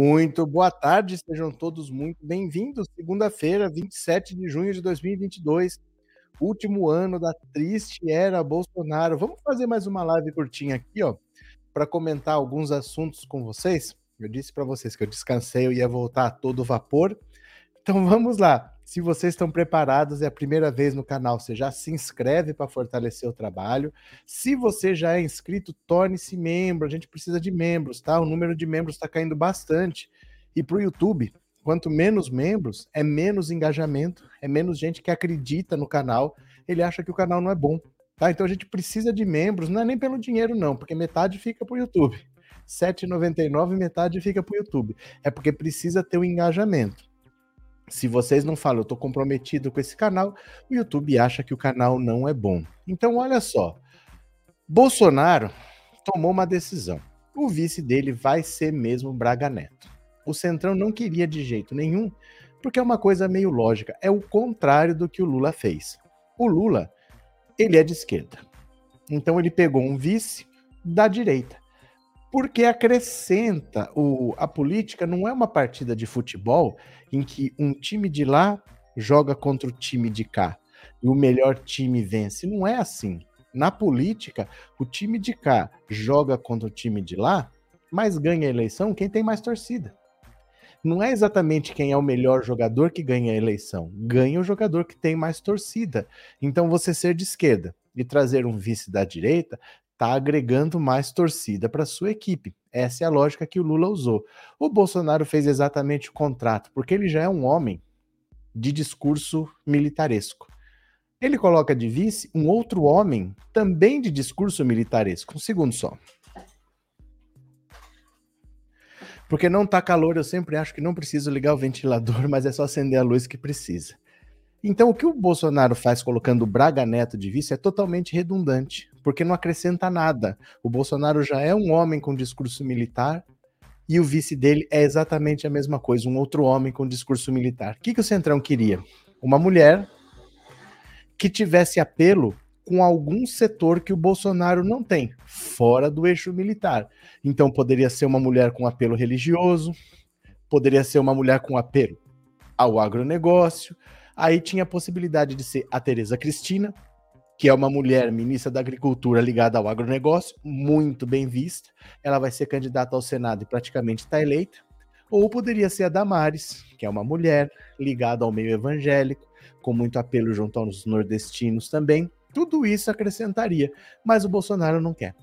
Muito boa tarde, sejam todos muito bem-vindos. Segunda-feira, 27 de junho de 2022, último ano da triste era Bolsonaro. Vamos fazer mais uma live curtinha aqui, ó, para comentar alguns assuntos com vocês. Eu disse para vocês que eu descansei, eu ia voltar a todo vapor. Então vamos lá. Se vocês estão preparados, é a primeira vez no canal, você já se inscreve para fortalecer o trabalho. Se você já é inscrito, torne-se membro. A gente precisa de membros, tá? O número de membros está caindo bastante. E para o YouTube, quanto menos membros, é menos engajamento, é menos gente que acredita no canal. Ele acha que o canal não é bom. Tá? Então a gente precisa de membros, não é nem pelo dinheiro, não, porque metade fica para o YouTube. R$ 7,99, metade fica para o YouTube. É porque precisa ter o um engajamento. Se vocês não falam, eu estou comprometido com esse canal, o YouTube acha que o canal não é bom. Então, olha só. Bolsonaro tomou uma decisão. O vice dele vai ser mesmo Braga Neto. O Centrão não queria de jeito nenhum, porque é uma coisa meio lógica. É o contrário do que o Lula fez. O Lula, ele é de esquerda. Então ele pegou um vice da direita porque acrescenta o, a política não é uma partida de futebol em que um time de lá joga contra o time de cá e o melhor time vence. Não é assim. Na política, o time de cá joga contra o time de lá, mas ganha a eleição quem tem mais torcida. Não é exatamente quem é o melhor jogador que ganha a eleição, ganha o jogador que tem mais torcida. Então, você ser de esquerda e trazer um vice da direita está agregando mais torcida para sua equipe. Essa é a lógica que o Lula usou. O Bolsonaro fez exatamente o contrato, porque ele já é um homem de discurso militaresco. Ele coloca de vice um outro homem também de discurso militaresco. Um segundo só. Porque não tá calor, eu sempre acho que não preciso ligar o ventilador, mas é só acender a luz que precisa. Então, o que o Bolsonaro faz colocando o Braga Neto de vice é totalmente redundante, porque não acrescenta nada. O Bolsonaro já é um homem com discurso militar e o vice dele é exatamente a mesma coisa, um outro homem com discurso militar. O que, que o Centrão queria? Uma mulher que tivesse apelo com algum setor que o Bolsonaro não tem, fora do eixo militar. Então, poderia ser uma mulher com apelo religioso, poderia ser uma mulher com apelo ao agronegócio Aí tinha a possibilidade de ser a Tereza Cristina, que é uma mulher ministra da Agricultura ligada ao agronegócio, muito bem vista. Ela vai ser candidata ao Senado e praticamente está eleita. Ou poderia ser a Damares, que é uma mulher ligada ao meio evangélico, com muito apelo junto aos nordestinos também. Tudo isso acrescentaria, mas o Bolsonaro não quer.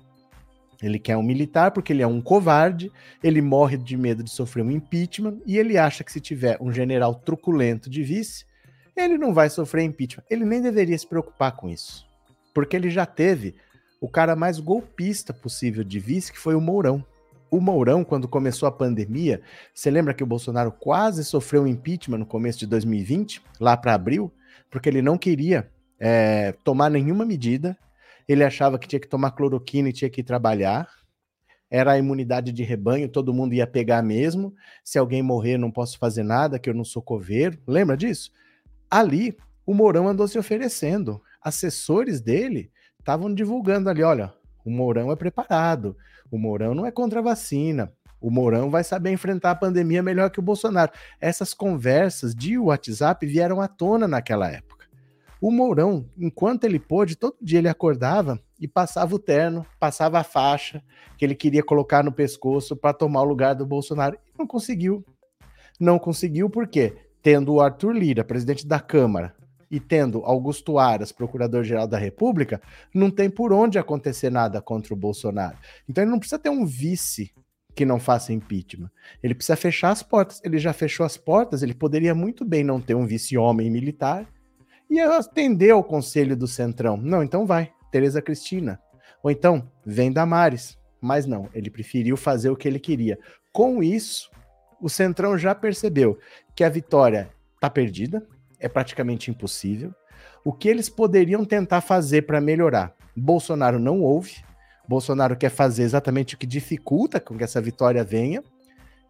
Ele quer um militar porque ele é um covarde, ele morre de medo de sofrer um impeachment e ele acha que se tiver um general truculento de vice, ele não vai sofrer impeachment. Ele nem deveria se preocupar com isso. Porque ele já teve o cara mais golpista possível de vice, que foi o Mourão. O Mourão, quando começou a pandemia, você lembra que o Bolsonaro quase sofreu um impeachment no começo de 2020, lá para abril, porque ele não queria é, tomar nenhuma medida, ele achava que tinha que tomar cloroquina e tinha que trabalhar, era a imunidade de rebanho, todo mundo ia pegar mesmo, se alguém morrer não posso fazer nada, que eu não sou coveiro, lembra disso? Ali, o Mourão andou se oferecendo. Assessores dele estavam divulgando ali: olha, o Mourão é preparado, o Mourão não é contra a vacina, o Mourão vai saber enfrentar a pandemia melhor que o Bolsonaro. Essas conversas de WhatsApp vieram à tona naquela época. O Mourão, enquanto ele pôde, todo dia ele acordava e passava o terno, passava a faixa que ele queria colocar no pescoço para tomar o lugar do Bolsonaro. E não conseguiu. Não conseguiu por quê? tendo o Arthur Lira, presidente da Câmara, e tendo Augusto Aras, procurador-geral da República, não tem por onde acontecer nada contra o Bolsonaro. Então ele não precisa ter um vice que não faça impeachment. Ele precisa fechar as portas. Ele já fechou as portas, ele poderia muito bem não ter um vice-homem militar e atender ao conselho do Centrão. Não, então vai, Tereza Cristina. Ou então, vem Damares. Mas não, ele preferiu fazer o que ele queria. Com isso, o Centrão já percebeu que a vitória está perdida, é praticamente impossível. O que eles poderiam tentar fazer para melhorar? Bolsonaro não ouve. Bolsonaro quer fazer exatamente o que dificulta com que essa vitória venha.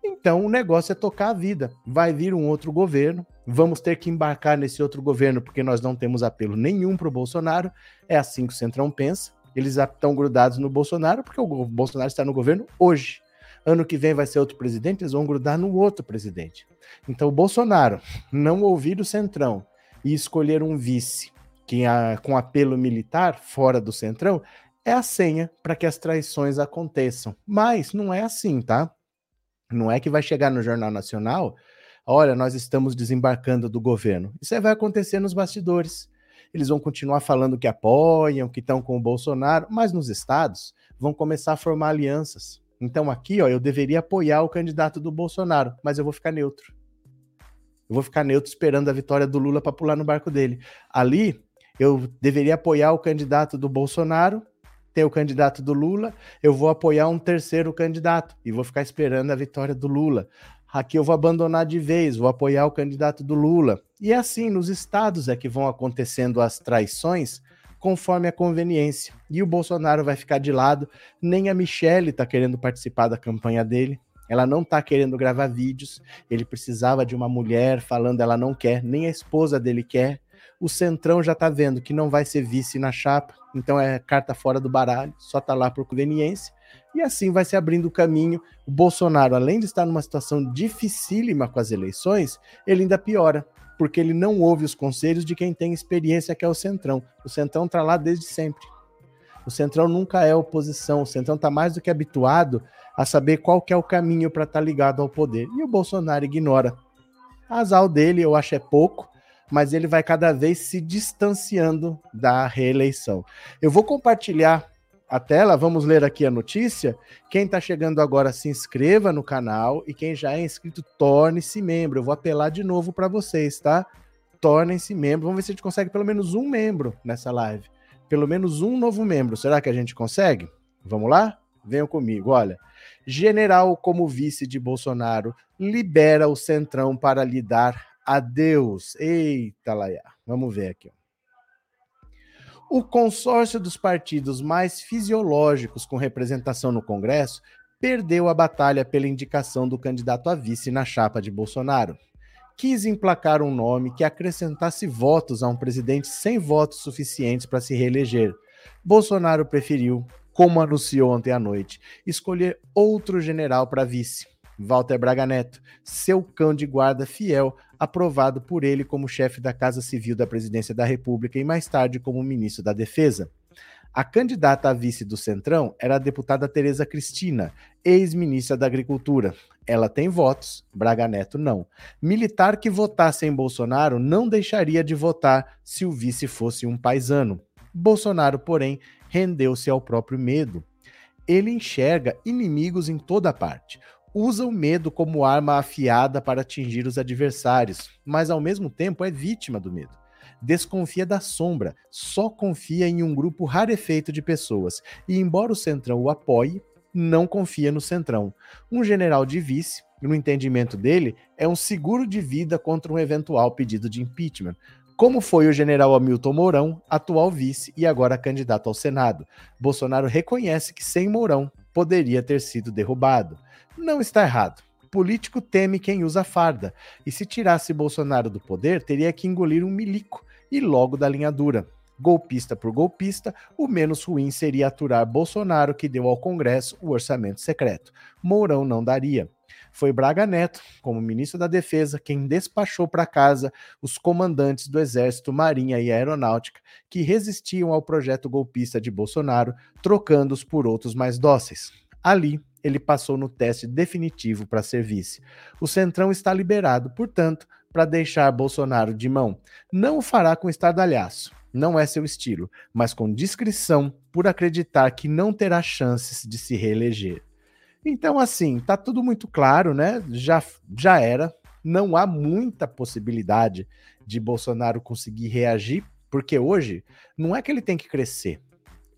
Então o negócio é tocar a vida. Vai vir um outro governo, vamos ter que embarcar nesse outro governo porque nós não temos apelo nenhum para o Bolsonaro. É assim que o Centrão pensa. Eles estão grudados no Bolsonaro porque o Bolsonaro está no governo hoje Ano que vem vai ser outro presidente, eles vão grudar no outro presidente. Então, o Bolsonaro não ouvir o Centrão e escolher um vice que a, com apelo militar fora do Centrão é a senha para que as traições aconteçam. Mas não é assim, tá? Não é que vai chegar no Jornal Nacional, olha, nós estamos desembarcando do governo. Isso vai acontecer nos bastidores. Eles vão continuar falando que apoiam, que estão com o Bolsonaro, mas nos estados vão começar a formar alianças. Então aqui, ó, eu deveria apoiar o candidato do Bolsonaro, mas eu vou ficar neutro. Eu vou ficar neutro esperando a vitória do Lula para pular no barco dele. Ali, eu deveria apoiar o candidato do Bolsonaro, ter o candidato do Lula, eu vou apoiar um terceiro candidato e vou ficar esperando a vitória do Lula. Aqui eu vou abandonar de vez, vou apoiar o candidato do Lula. E assim, nos estados é que vão acontecendo as traições conforme a conveniência. E o Bolsonaro vai ficar de lado, nem a Michelle está querendo participar da campanha dele. Ela não está querendo gravar vídeos. Ele precisava de uma mulher falando ela não quer, nem a esposa dele quer. O Centrão já está vendo que não vai ser vice na chapa, então é carta fora do baralho, só está lá por conveniência. E assim vai se abrindo o caminho. O Bolsonaro, além de estar numa situação dificílima com as eleições, ele ainda piora porque ele não ouve os conselhos de quem tem experiência, que é o Centrão. O Centrão está lá desde sempre. O Centrão nunca é oposição, o Centrão está mais do que habituado a saber qual é o caminho para estar tá ligado ao poder. E o Bolsonaro ignora. Azal dele, eu acho é pouco, mas ele vai cada vez se distanciando da reeleição. Eu vou compartilhar a tela, vamos ler aqui a notícia. Quem está chegando agora, se inscreva no canal e quem já é inscrito, torne-se membro. Eu vou apelar de novo para vocês, tá? Tornem-se membro. Vamos ver se a gente consegue pelo menos um membro nessa live. Pelo menos um novo membro. Será que a gente consegue? Vamos lá? Venham comigo. Olha, general como vice de Bolsonaro libera o Centrão para lhe dar adeus. Eita, Laia. Vamos ver aqui. O consórcio dos partidos mais fisiológicos com representação no Congresso perdeu a batalha pela indicação do candidato a vice na chapa de Bolsonaro. Quis emplacar um nome que acrescentasse votos a um presidente sem votos suficientes para se reeleger. Bolsonaro preferiu, como anunciou ontem à noite, escolher outro general para vice. Walter Braga Neto, seu cão de guarda fiel, aprovado por ele como chefe da Casa Civil da Presidência da República e mais tarde como ministro da Defesa. A candidata a vice do Centrão era a deputada Tereza Cristina, ex-ministra da Agricultura. Ela tem votos, Braga Neto não. Militar que votasse em Bolsonaro não deixaria de votar se o vice fosse um paisano. Bolsonaro, porém, rendeu-se ao próprio medo. Ele enxerga inimigos em toda parte usa o medo como arma afiada para atingir os adversários, mas ao mesmo tempo é vítima do medo. Desconfia da sombra, só confia em um grupo rarefeito de pessoas, e embora o Centrão o apoie, não confia no Centrão. Um general de vice, no entendimento dele, é um seguro de vida contra um eventual pedido de impeachment, como foi o general Hamilton Mourão, atual vice e agora candidato ao Senado. Bolsonaro reconhece que sem Mourão poderia ter sido derrubado não está errado. Político teme quem usa farda, e se tirasse Bolsonaro do poder, teria que engolir um milico e logo da linha dura. Golpista por golpista, o menos ruim seria aturar Bolsonaro, que deu ao Congresso o orçamento secreto. Mourão não daria. Foi Braga Neto, como ministro da Defesa, quem despachou para casa os comandantes do Exército, Marinha e Aeronáutica que resistiam ao projeto golpista de Bolsonaro, trocando-os por outros mais dóceis. Ali, ele passou no teste definitivo para ser vice. O Centrão está liberado, portanto, para deixar Bolsonaro de mão. Não o fará com estardalhaço, não é seu estilo, mas com discrição por acreditar que não terá chances de se reeleger. Então, assim, tá tudo muito claro, né? Já, já era. Não há muita possibilidade de Bolsonaro conseguir reagir, porque hoje não é que ele tem que crescer,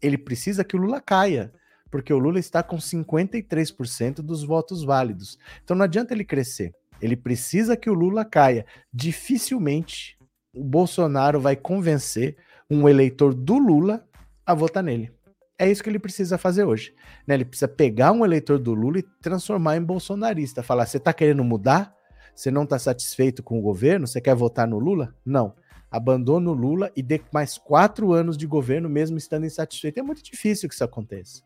ele precisa que o Lula caia porque o Lula está com 53% dos votos válidos. Então não adianta ele crescer. Ele precisa que o Lula caia. Dificilmente o Bolsonaro vai convencer um eleitor do Lula a votar nele. É isso que ele precisa fazer hoje. Né? Ele precisa pegar um eleitor do Lula e transformar em bolsonarista. Falar: você está querendo mudar? Você não está satisfeito com o governo? Você quer votar no Lula? Não. Abandona o Lula e dê mais quatro anos de governo, mesmo estando insatisfeito. É muito difícil que isso aconteça.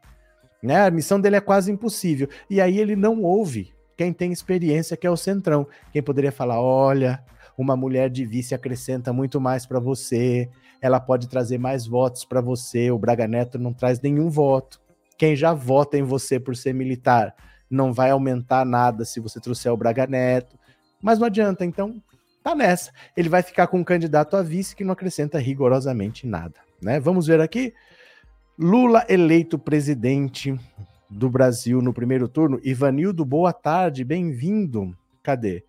Né? A missão dele é quase impossível. E aí ele não ouve quem tem experiência, que é o Centrão. Quem poderia falar: olha, uma mulher de vice acrescenta muito mais para você, ela pode trazer mais votos para você. O Braga Neto não traz nenhum voto. Quem já vota em você por ser militar não vai aumentar nada se você trouxer o Braga Neto. Mas não adianta, então tá nessa. Ele vai ficar com um candidato a vice que não acrescenta rigorosamente nada. Né? Vamos ver aqui. Lula eleito presidente do Brasil no primeiro turno. Ivanildo, boa tarde, bem-vindo. Cadê?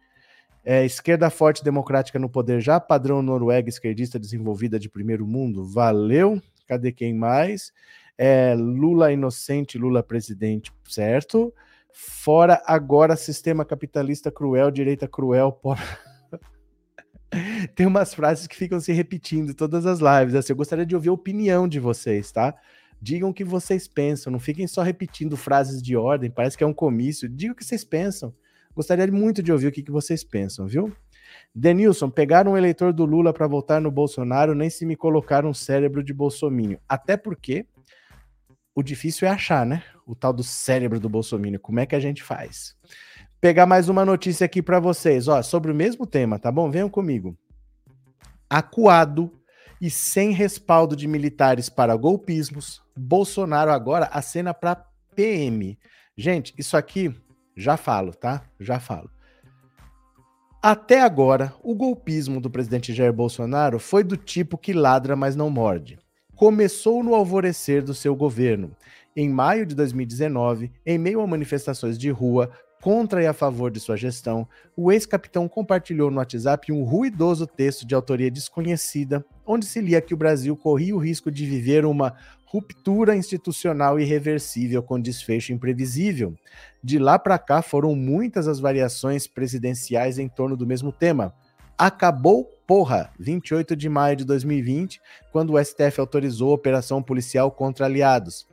É, esquerda forte democrática no poder já, padrão Noruega esquerdista desenvolvida de primeiro mundo. Valeu. Cadê quem mais? É, Lula inocente, Lula presidente, certo? Fora agora sistema capitalista cruel, direita cruel, pobre. Tem umas frases que ficam se repetindo todas as lives. Assim, eu gostaria de ouvir a opinião de vocês, tá? Digam o que vocês pensam, não fiquem só repetindo frases de ordem, parece que é um comício. Digam o que vocês pensam. Gostaria muito de ouvir o que, que vocês pensam, viu? Denilson, pegaram um eleitor do Lula para votar no Bolsonaro, nem se me colocaram um cérebro de bolsominho. Até porque o difícil é achar, né? O tal do cérebro do bolsominion. Como é que a gente faz? Pegar mais uma notícia aqui para vocês, ó, sobre o mesmo tema, tá bom? Venham comigo. Acuado e sem respaldo de militares para golpismos, Bolsonaro agora acena para PM. Gente, isso aqui já falo, tá? Já falo. Até agora, o golpismo do presidente Jair Bolsonaro foi do tipo que ladra, mas não morde começou no alvorecer do seu governo. Em maio de 2019, em meio a manifestações de rua contra e a favor de sua gestão, o ex-capitão compartilhou no WhatsApp um ruidoso texto de autoria desconhecida, onde se lia que o Brasil corria o risco de viver uma ruptura institucional irreversível com desfecho imprevisível. De lá para cá foram muitas as variações presidenciais em torno do mesmo tema. Acabou Porra, 28 de maio de 2020, quando o STF autorizou a operação policial contra aliados.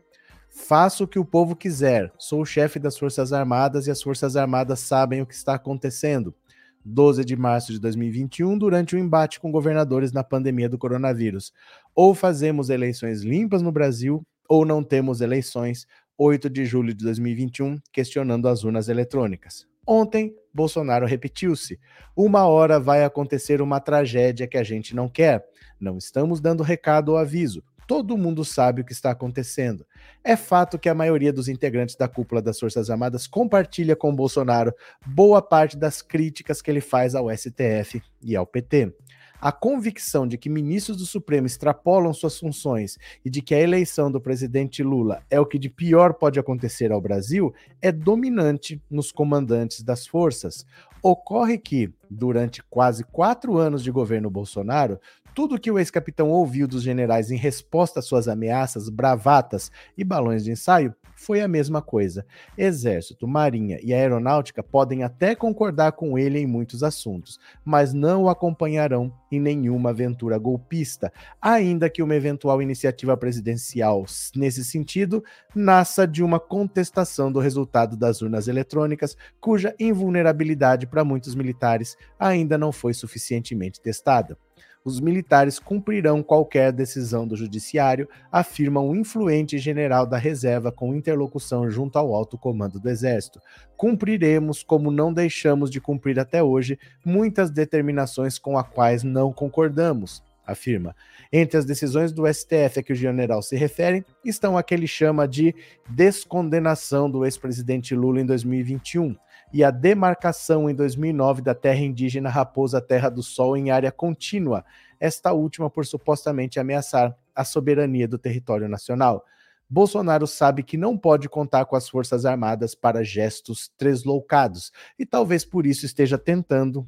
Faço o que o povo quiser. Sou o chefe das Forças Armadas e as Forças Armadas sabem o que está acontecendo. 12 de março de 2021, durante o um embate com governadores na pandemia do coronavírus. Ou fazemos eleições limpas no Brasil, ou não temos eleições. 8 de julho de 2021, questionando as urnas eletrônicas. Ontem, Bolsonaro repetiu-se. Uma hora vai acontecer uma tragédia que a gente não quer. Não estamos dando recado ou aviso. Todo mundo sabe o que está acontecendo. É fato que a maioria dos integrantes da cúpula das Forças Armadas compartilha com Bolsonaro boa parte das críticas que ele faz ao STF e ao PT a convicção de que ministros do Supremo extrapolam suas funções e de que a eleição do presidente Lula é o que de pior pode acontecer ao Brasil é dominante nos comandantes das forças. Ocorre que, durante quase quatro anos de governo Bolsonaro, tudo que o ex-capitão ouviu dos generais em resposta às suas ameaças, bravatas e balões de ensaio foi a mesma coisa. Exército, Marinha e Aeronáutica podem até concordar com ele em muitos assuntos, mas não o acompanharão em nenhuma aventura golpista, ainda que uma eventual iniciativa presidencial nesse sentido nasça de uma contestação do resultado das urnas eletrônicas, cuja invulnerabilidade para muitos militares ainda não foi suficientemente testada os militares cumprirão qualquer decisão do judiciário, afirma um influente general da reserva com interlocução junto ao alto comando do exército. Cumpriremos, como não deixamos de cumprir até hoje, muitas determinações com as quais não concordamos afirma. Entre as decisões do STF a que o general se refere estão a que ele chama de descondenação do ex-presidente Lula em 2021, e a demarcação em 2009 da terra indígena Raposa Terra do Sol em área contínua, esta última por supostamente ameaçar a soberania do território nacional. Bolsonaro sabe que não pode contar com as Forças Armadas para gestos tresloucados e talvez por isso esteja tentando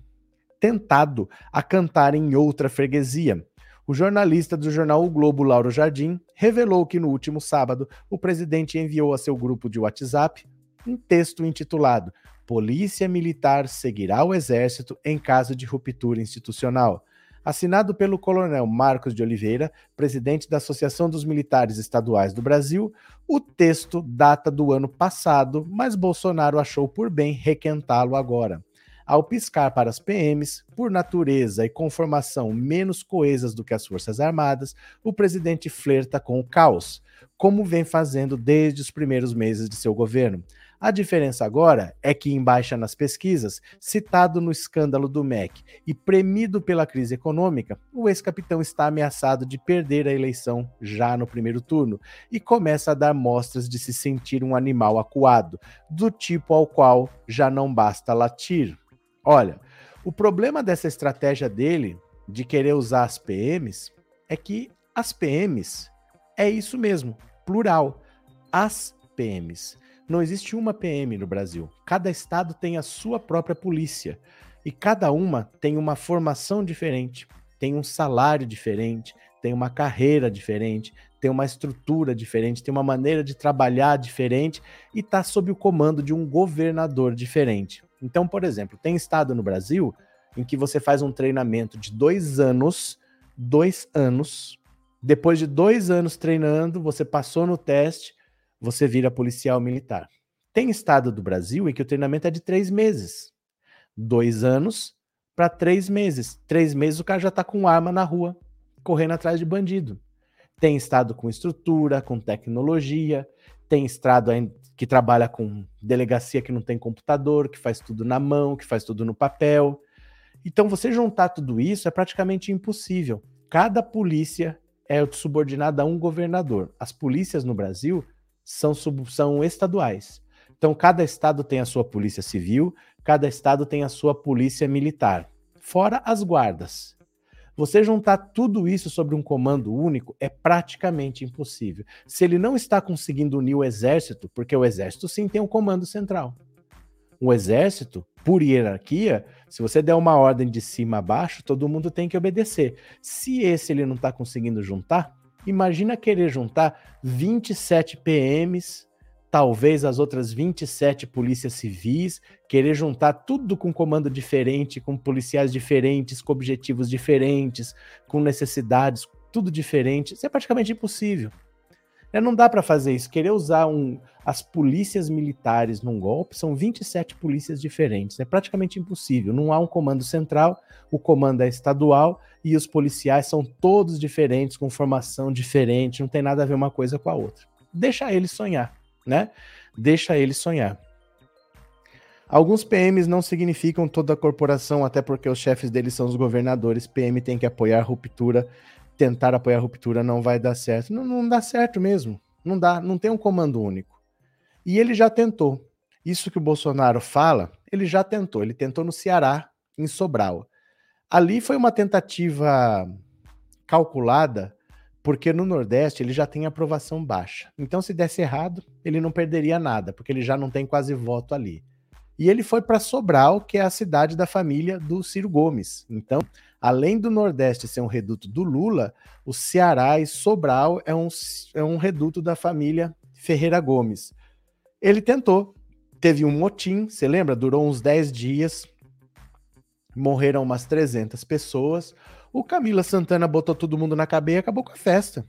tentado a cantar em outra freguesia. O jornalista do jornal O Globo, Lauro Jardim, revelou que no último sábado o presidente enviou a seu grupo de WhatsApp um texto intitulado Polícia Militar seguirá o Exército em caso de ruptura institucional. Assinado pelo coronel Marcos de Oliveira, presidente da Associação dos Militares Estaduais do Brasil, o texto data do ano passado, mas Bolsonaro achou por bem requentá-lo agora. Ao piscar para as PMs, por natureza e conformação menos coesas do que as Forças Armadas, o presidente flerta com o caos como vem fazendo desde os primeiros meses de seu governo. A diferença agora é que, em baixa nas pesquisas, citado no escândalo do MEC e premido pela crise econômica, o ex-capitão está ameaçado de perder a eleição já no primeiro turno e começa a dar mostras de se sentir um animal acuado, do tipo ao qual já não basta latir. Olha, o problema dessa estratégia dele de querer usar as PMs é que as PMs é isso mesmo, plural, as PMs. Não existe uma PM no Brasil. Cada estado tem a sua própria polícia. E cada uma tem uma formação diferente, tem um salário diferente, tem uma carreira diferente, tem uma estrutura diferente, tem uma maneira de trabalhar diferente e está sob o comando de um governador diferente. Então, por exemplo, tem estado no Brasil em que você faz um treinamento de dois anos, dois anos, depois de dois anos treinando, você passou no teste, você vira policial militar. Tem estado do Brasil em que o treinamento é de três meses. Dois anos para três meses. Três meses o cara já está com arma na rua, correndo atrás de bandido. Tem estado com estrutura, com tecnologia, tem estado que trabalha com delegacia que não tem computador, que faz tudo na mão, que faz tudo no papel. Então, você juntar tudo isso é praticamente impossível. Cada polícia é subordinada a um governador. As polícias no Brasil são, sub, são estaduais. Então, cada estado tem a sua polícia civil, cada estado tem a sua polícia militar, fora as guardas. Você juntar tudo isso sobre um comando único é praticamente impossível. Se ele não está conseguindo unir o exército, porque o exército sim tem um comando central. O exército, por hierarquia, se você der uma ordem de cima a baixo, todo mundo tem que obedecer. Se esse ele não está conseguindo juntar, Imagina querer juntar 27 PMs, talvez as outras 27 polícias civis, querer juntar tudo com comando diferente, com policiais diferentes, com objetivos diferentes, com necessidades, tudo diferente. Isso é praticamente impossível. É, não dá para fazer isso. Querer usar um, as polícias militares num golpe são 27 polícias diferentes. É praticamente impossível. Não há um comando central, o comando é estadual e os policiais são todos diferentes, com formação diferente, não tem nada a ver uma coisa com a outra. Deixa eles sonhar, né? Deixa eles sonhar. Alguns PMs não significam toda a corporação, até porque os chefes deles são os governadores. PM tem que apoiar a ruptura tentar apoiar a ruptura não vai dar certo. Não, não dá certo mesmo. Não dá, não tem um comando único. E ele já tentou. Isso que o Bolsonaro fala, ele já tentou. Ele tentou no Ceará, em Sobral. Ali foi uma tentativa calculada, porque no Nordeste ele já tem aprovação baixa. Então, se desse errado, ele não perderia nada, porque ele já não tem quase voto ali. E ele foi para Sobral, que é a cidade da família do Ciro Gomes. Então, além do Nordeste ser um reduto do Lula, o Ceará e Sobral é um, é um reduto da família Ferreira Gomes. Ele tentou, teve um motim, você lembra? Durou uns 10 dias, morreram umas 300 pessoas. O Camila Santana botou todo mundo na cabeça e acabou com a festa.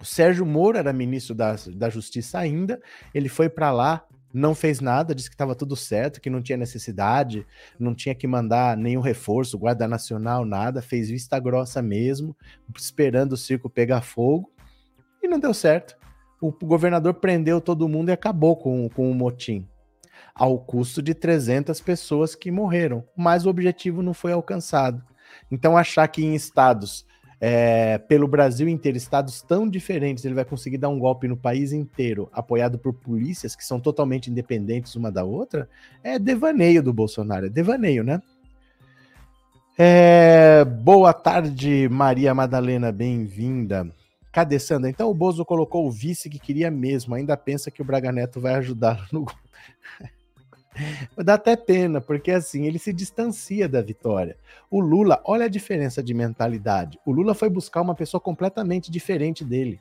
O Sérgio Moro era ministro da, da Justiça ainda, ele foi para lá, não fez nada, disse que estava tudo certo, que não tinha necessidade, não tinha que mandar nenhum reforço, Guarda Nacional, nada, fez vista grossa mesmo, esperando o circo pegar fogo, e não deu certo. O governador prendeu todo mundo e acabou com, com o motim, ao custo de 300 pessoas que morreram, mas o objetivo não foi alcançado. Então, achar que em estados é, pelo Brasil inteiro, estados tão diferentes, ele vai conseguir dar um golpe no país inteiro, apoiado por polícias que são totalmente independentes uma da outra, é devaneio do Bolsonaro, é devaneio, né? É, boa tarde, Maria Madalena, bem-vinda. Cadê Sandra? Então o Bozo colocou o vice que queria mesmo, ainda pensa que o Braga Neto vai ajudá-lo no Dá até pena, porque assim, ele se distancia da vitória. O Lula, olha a diferença de mentalidade. O Lula foi buscar uma pessoa completamente diferente dele.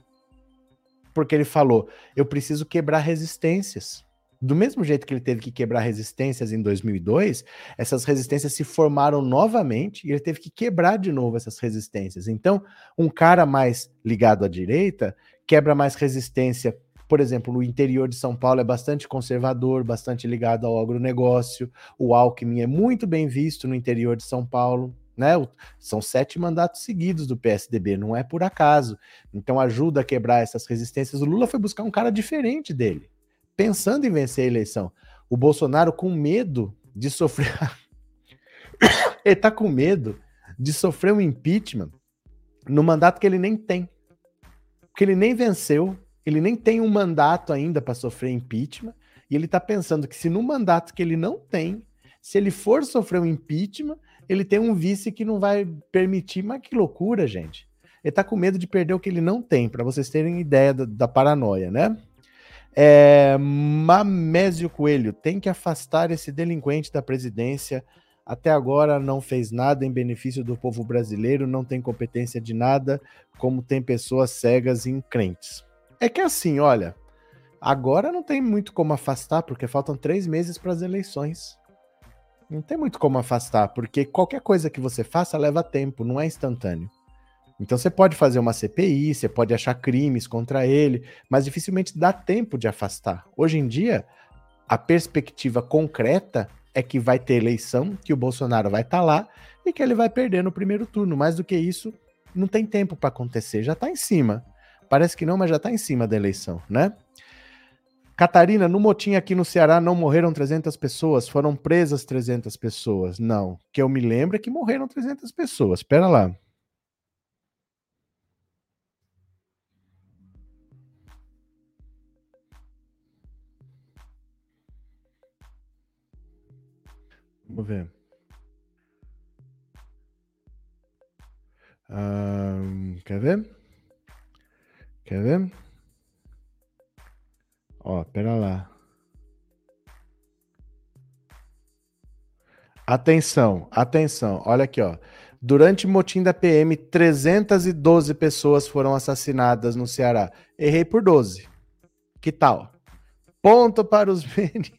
Porque ele falou: eu preciso quebrar resistências. Do mesmo jeito que ele teve que quebrar resistências em 2002, essas resistências se formaram novamente e ele teve que quebrar de novo essas resistências. Então, um cara mais ligado à direita quebra mais resistência por exemplo, no interior de São Paulo é bastante conservador, bastante ligado ao agronegócio. O Alckmin é muito bem visto no interior de São Paulo. né? São sete mandatos seguidos do PSDB, não é por acaso. Então ajuda a quebrar essas resistências. O Lula foi buscar um cara diferente dele, pensando em vencer a eleição. O Bolsonaro com medo de sofrer. ele tá com medo de sofrer um impeachment no mandato que ele nem tem. Porque ele nem venceu, ele nem tem um mandato ainda para sofrer impeachment, e ele tá pensando que se no mandato que ele não tem, se ele for sofrer um impeachment, ele tem um vice que não vai permitir. Mas que loucura, gente. Ele tá com medo de perder o que ele não tem, para vocês terem ideia da, da paranoia, né? É, Mamésio Coelho tem que afastar esse delinquente da presidência. Até agora não fez nada em benefício do povo brasileiro, não tem competência de nada, como tem pessoas cegas e increntes. É que assim, olha, agora não tem muito como afastar, porque faltam três meses para as eleições. Não tem muito como afastar, porque qualquer coisa que você faça leva tempo, não é instantâneo. Então você pode fazer uma CPI, você pode achar crimes contra ele, mas dificilmente dá tempo de afastar. Hoje em dia, a perspectiva concreta é que vai ter eleição, que o Bolsonaro vai estar tá lá e que ele vai perder no primeiro turno. Mais do que isso, não tem tempo para acontecer, já está em cima. Parece que não, mas já está em cima da eleição, né? Catarina, no motim aqui no Ceará não morreram 300 pessoas, foram presas 300 pessoas. Não, que eu me lembro é que morreram 300 pessoas. Espera lá. Vamos ver. Quer ver? Quer ver? Ó, pera lá. Atenção, atenção. Olha aqui, ó. Durante o motim da PM, 312 pessoas foram assassinadas no Ceará. Errei por 12. Que tal? Ponto para os meninos.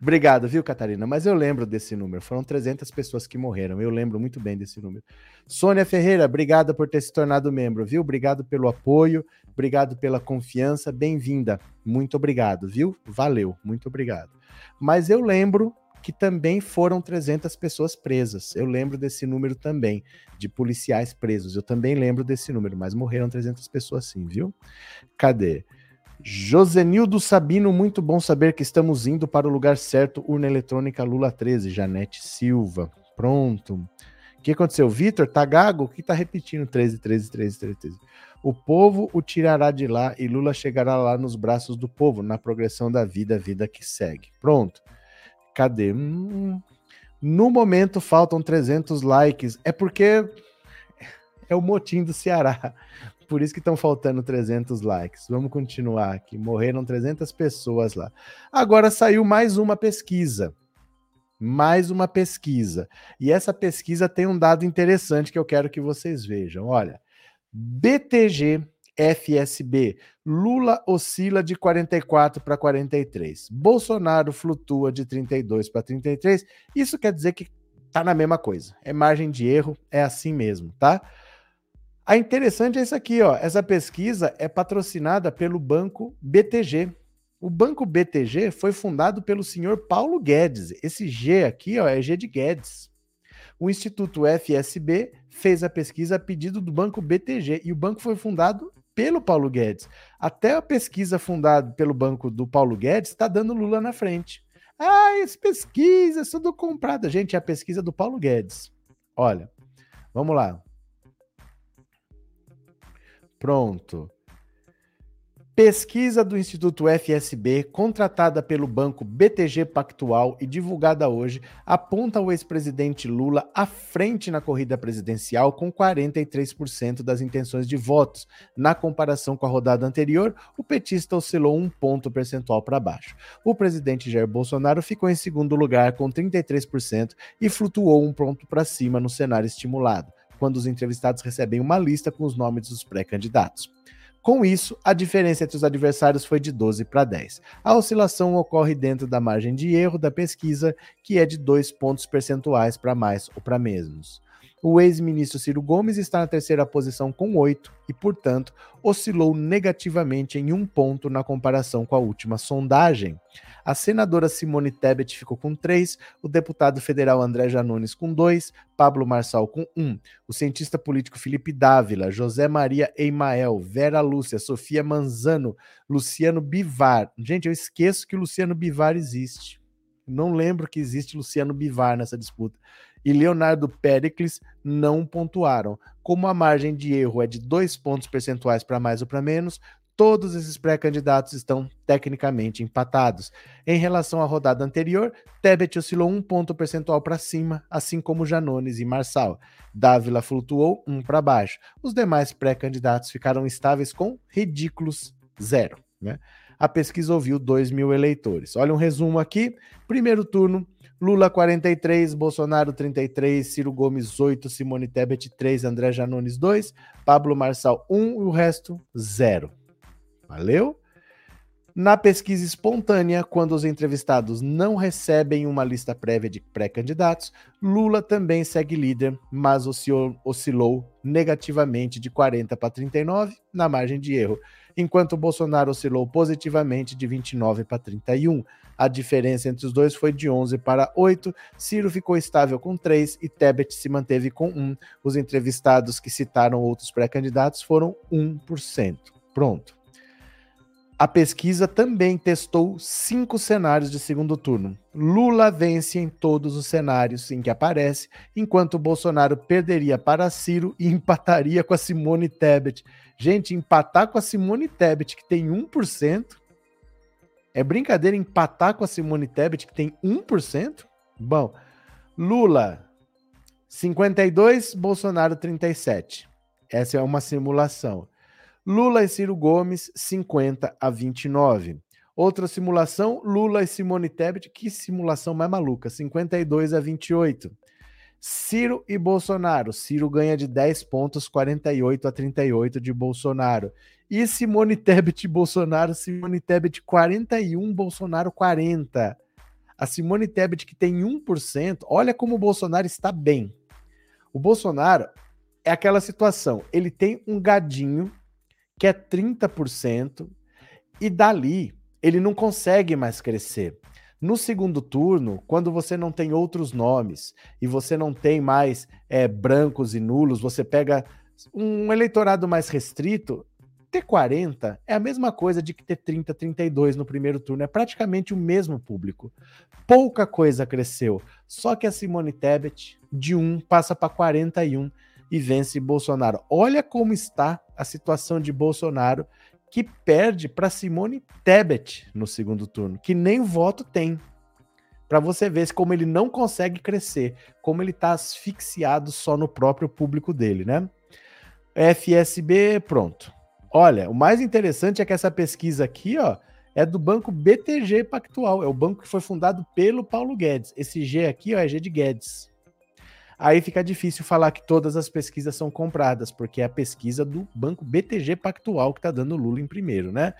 Obrigado, viu, Catarina? Mas eu lembro desse número. Foram 300 pessoas que morreram. Eu lembro muito bem desse número. Sônia Ferreira, obrigada por ter se tornado membro, viu? Obrigado pelo apoio, obrigado pela confiança. Bem-vinda. Muito obrigado, viu? Valeu, muito obrigado. Mas eu lembro que também foram 300 pessoas presas. Eu lembro desse número também, de policiais presos. Eu também lembro desse número, mas morreram 300 pessoas sim, viu? Cadê? Josenildo Sabino, muito bom saber que estamos indo para o lugar certo. Urna eletrônica Lula 13, Janete Silva. Pronto. O que aconteceu? Vitor, tá gago? Que tá repetindo? 13, 13, 13, 13, 13. O povo o tirará de lá e Lula chegará lá nos braços do povo, na progressão da vida, vida que segue. Pronto. Cadê? Hum, no momento faltam 300 likes. É porque é o motim do Ceará por isso que estão faltando 300 likes. Vamos continuar aqui. Morreram 300 pessoas lá. Agora saiu mais uma pesquisa. Mais uma pesquisa. E essa pesquisa tem um dado interessante que eu quero que vocês vejam. Olha, BTG FSB. Lula oscila de 44 para 43. Bolsonaro flutua de 32 para 33. Isso quer dizer que tá na mesma coisa. É margem de erro, é assim mesmo, tá? A interessante é isso aqui, ó. Essa pesquisa é patrocinada pelo banco BTG. O banco BTG foi fundado pelo senhor Paulo Guedes. Esse G aqui, ó, é G de Guedes. O Instituto FSB fez a pesquisa a pedido do banco BTG e o banco foi fundado pelo Paulo Guedes. Até a pesquisa fundada pelo banco do Paulo Guedes está dando Lula na frente. Ah, essa pesquisa tudo comprada. Gente, é a pesquisa do Paulo Guedes. Olha, vamos lá. Pronto. Pesquisa do Instituto FSB, contratada pelo banco BTG Pactual e divulgada hoje, aponta o ex-presidente Lula à frente na corrida presidencial com 43% das intenções de votos. Na comparação com a rodada anterior, o petista oscilou um ponto percentual para baixo. O presidente Jair Bolsonaro ficou em segundo lugar com 33% e flutuou um ponto para cima no cenário estimulado quando os entrevistados recebem uma lista com os nomes dos pré-candidatos. Com isso, a diferença entre os adversários foi de 12 para 10. A oscilação ocorre dentro da margem de erro da pesquisa, que é de 2 pontos percentuais para mais ou para menos. O ex-ministro Ciro Gomes está na terceira posição com 8 e, portanto, oscilou negativamente em um ponto na comparação com a última sondagem. A senadora Simone Tebet ficou com 3, o deputado federal André Janones com 2, Pablo Marçal com 1, o cientista político Felipe Dávila, José Maria Eimael, Vera Lúcia, Sofia Manzano, Luciano Bivar. Gente, eu esqueço que o Luciano Bivar existe. Não lembro que existe Luciano Bivar nessa disputa e Leonardo Pericles não pontuaram. Como a margem de erro é de dois pontos percentuais para mais ou para menos, todos esses pré-candidatos estão tecnicamente empatados. Em relação à rodada anterior, Tebet oscilou um ponto percentual para cima, assim como Janones e Marçal. Dávila flutuou um para baixo. Os demais pré-candidatos ficaram estáveis com ridículos zero. Né? A pesquisa ouviu 2 mil eleitores. Olha um resumo aqui. Primeiro turno, Lula 43, Bolsonaro 33, Ciro Gomes 8, Simone Tebet 3, André Janones 2, Pablo Marçal 1 e o resto 0. Valeu? Na pesquisa espontânea, quando os entrevistados não recebem uma lista prévia de pré-candidatos, Lula também segue líder, mas oscilou, negativamente de 40 para 39 na margem de erro, enquanto Bolsonaro oscilou positivamente de 29 para 31. A diferença entre os dois foi de 11 para 8. Ciro ficou estável com 3 e Tebet se manteve com 1. Os entrevistados que citaram outros pré-candidatos foram 1%. Pronto. A pesquisa também testou cinco cenários de segundo turno. Lula vence em todos os cenários em que aparece, enquanto Bolsonaro perderia para Ciro e empataria com a Simone Tebet. Gente, empatar com a Simone Tebet, que tem 1%, é brincadeira empatar com a Simone Tebet, que tem 1%? Bom, Lula, 52, Bolsonaro, 37. Essa é uma simulação. Lula e Ciro Gomes, 50 a 29. Outra simulação, Lula e Simone Tebet, que simulação mais maluca, 52 a 28. Ciro e Bolsonaro, Ciro ganha de 10 pontos, 48 a 38 de Bolsonaro. E Simone Tebet Bolsonaro, Simone Tebet 41, Bolsonaro 40. A Simone Tebet que tem 1%, olha como o Bolsonaro está bem. O Bolsonaro é aquela situação, ele tem um gadinho que é 30% e dali ele não consegue mais crescer. No segundo turno, quando você não tem outros nomes e você não tem mais é, brancos e nulos, você pega um eleitorado mais restrito, ter 40 é a mesma coisa de que ter 30, 32 no primeiro turno. É praticamente o mesmo público. Pouca coisa cresceu. Só que a Simone Tebet, de 1, passa para 41 e vence Bolsonaro. Olha como está a situação de Bolsonaro, que perde para Simone Tebet no segundo turno, que nem voto tem. Para você ver como ele não consegue crescer, como ele está asfixiado só no próprio público dele, né? FSB, pronto. Olha, o mais interessante é que essa pesquisa aqui, ó, é do banco BTG Pactual, é o banco que foi fundado pelo Paulo Guedes. Esse G aqui, ó, é G de Guedes. Aí fica difícil falar que todas as pesquisas são compradas, porque é a pesquisa do banco BTG Pactual que tá dando Lula em primeiro, né?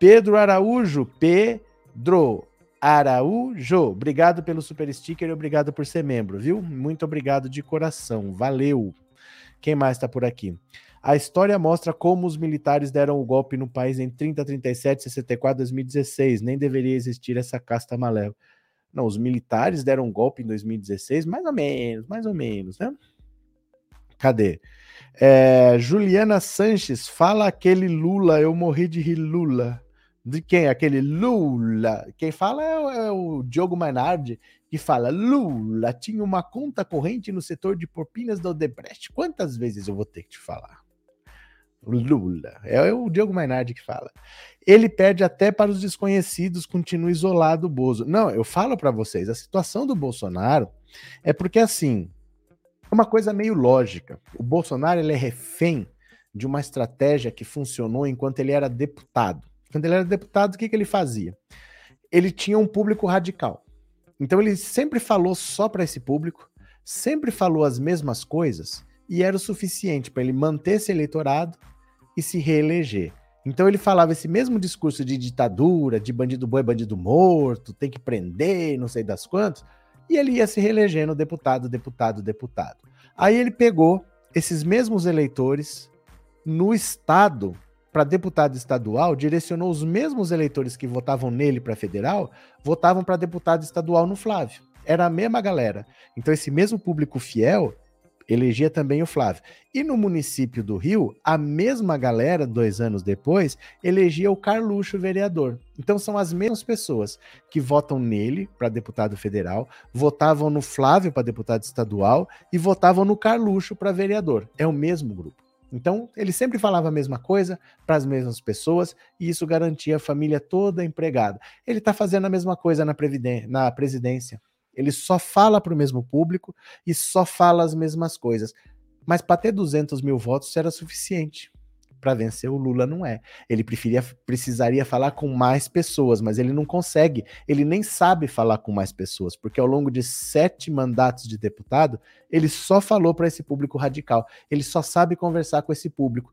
Pedro Araújo, Pedro Araújo, obrigado pelo super sticker e obrigado por ser membro, viu? Muito obrigado de coração, valeu. Quem mais tá por aqui? A história mostra como os militares deram o golpe no país em 30, 37, 64, 2016. Nem deveria existir essa casta malévola. Não, os militares deram um golpe em 2016, mais ou menos, mais ou menos, né? Cadê? É, Juliana Sanches, fala aquele Lula, eu morri de rir Lula. De quem? Aquele Lula. Quem fala é, é o Diogo Mainardi, que fala: Lula tinha uma conta corrente no setor de propinas da Odebrecht. Quantas vezes eu vou ter que te falar? Lula. É o Diogo Mainardi que fala. Ele pede até para os desconhecidos, continua isolado o Bozo. Não, eu falo para vocês, a situação do Bolsonaro é porque assim, é uma coisa meio lógica. O Bolsonaro ele é refém de uma estratégia que funcionou enquanto ele era deputado. Quando ele era deputado, o que, que ele fazia? Ele tinha um público radical. Então ele sempre falou só para esse público, sempre falou as mesmas coisas e era o suficiente para ele manter esse eleitorado e se reeleger. Então ele falava esse mesmo discurso de ditadura, de bandido boi, bandido morto, tem que prender, não sei das quantas, e ele ia se reelegendo deputado, deputado, deputado. Aí ele pegou esses mesmos eleitores no estado para deputado estadual, direcionou os mesmos eleitores que votavam nele para federal, votavam para deputado estadual no Flávio. Era a mesma galera. Então esse mesmo público fiel elegia também o Flávio. E no município do Rio, a mesma galera, dois anos depois, elegia o Carluxo vereador. Então são as mesmas pessoas que votam nele para deputado federal, votavam no Flávio para deputado estadual e votavam no Carluxo para vereador. É o mesmo grupo. Então, ele sempre falava a mesma coisa para as mesmas pessoas e isso garantia a família toda empregada. Ele está fazendo a mesma coisa na, na presidência. Ele só fala para o mesmo público e só fala as mesmas coisas. Mas para ter 200 mil votos era suficiente. Para vencer o Lula não é. Ele preferia, precisaria falar com mais pessoas, mas ele não consegue. Ele nem sabe falar com mais pessoas, porque ao longo de sete mandatos de deputado, ele só falou para esse público radical. Ele só sabe conversar com esse público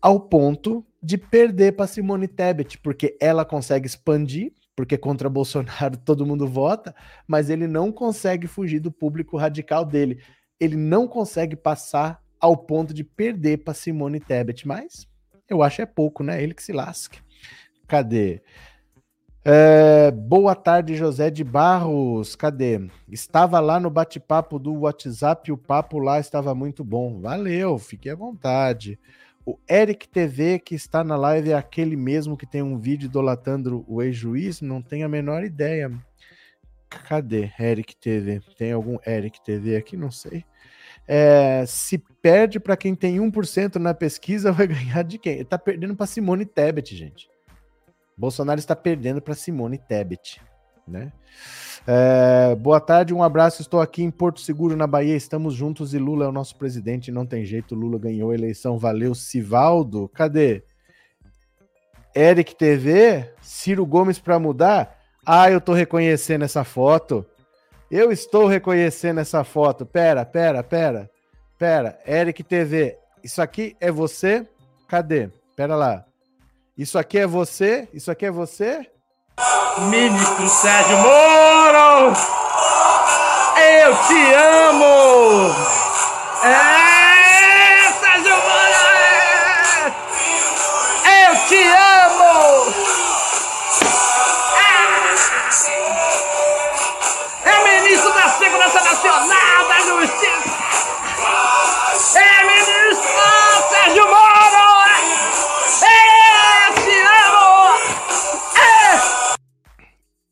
ao ponto de perder para Simone Tebet, porque ela consegue expandir porque contra Bolsonaro todo mundo vota, mas ele não consegue fugir do público radical dele. Ele não consegue passar ao ponto de perder para Simone Tebet, mas eu acho é pouco, né? Ele que se lasque. Cadê? É, boa tarde, José de Barros. Cadê? Estava lá no bate-papo do WhatsApp, o papo lá estava muito bom. Valeu, fique à vontade. O Eric TV, que está na live, é aquele mesmo que tem um vídeo idolatando o ex-juiz? Não tenho a menor ideia. Cadê Eric TV? Tem algum Eric TV aqui? Não sei. É, se perde para quem tem 1% na pesquisa, vai ganhar de quem? Ele tá perdendo para Simone Tebet, gente. Bolsonaro está perdendo para Simone Tebet, né? É, boa tarde, um abraço. Estou aqui em Porto Seguro, na Bahia. Estamos juntos e Lula é o nosso presidente. Não tem jeito, Lula ganhou a eleição. Valeu, Sivaldo. Cadê? Eric TV, Ciro Gomes para mudar. Ah, eu estou reconhecendo essa foto. Eu estou reconhecendo essa foto. Pera, pera, pera. Pera, Eric TV. Isso aqui é você? Cadê? Pera lá. Isso aqui é você? Isso aqui é você? Ministro Sérgio Moro! Eu te amo! É,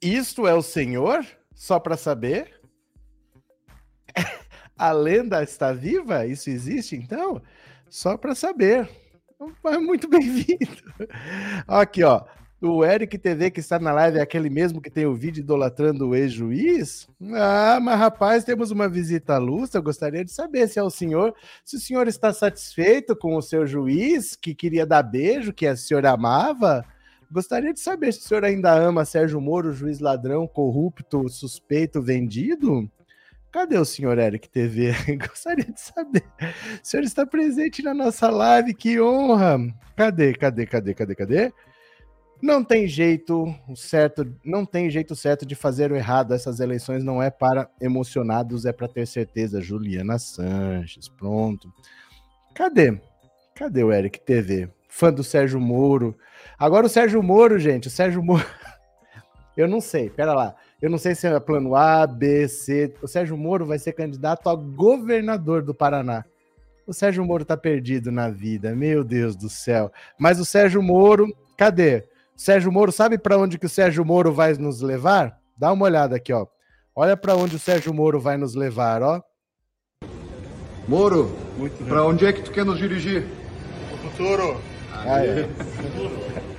Isto é o Senhor? Só para saber? A lenda está viva? Isso existe então? Só para saber. Muito bem-vindo. Aqui, ó. O Eric TV que está na live é aquele mesmo que tem o vídeo idolatrando o ex-juiz? Ah, mas rapaz, temos uma visita à luz. Eu gostaria de saber se é o senhor, se o senhor está satisfeito com o seu juiz que queria dar beijo, que a senhora amava. Gostaria de saber se o senhor ainda ama Sérgio Moro, juiz ladrão, corrupto, suspeito, vendido? Cadê o senhor Eric TV? Gostaria de saber. O senhor está presente na nossa live, que honra! Cadê, cadê, cadê, cadê, cadê? Não tem jeito certo, não tem jeito certo de fazer o errado. Essas eleições não é para emocionados, é para ter certeza. Juliana Sanches, pronto. Cadê? Cadê o Eric TV? Fã do Sérgio Moro, Agora o Sérgio Moro, gente, o Sérgio Moro. Eu não sei, pera lá. Eu não sei se é plano A, B, C. O Sérgio Moro vai ser candidato a governador do Paraná. O Sérgio Moro tá perdido na vida, meu Deus do céu. Mas o Sérgio Moro, cadê? O Sérgio Moro, sabe para onde que o Sérgio Moro vai nos levar? Dá uma olhada aqui, ó. Olha para onde o Sérgio Moro vai nos levar, ó. Moro, para onde é que tu quer nos dirigir? O futuro. Ah, é.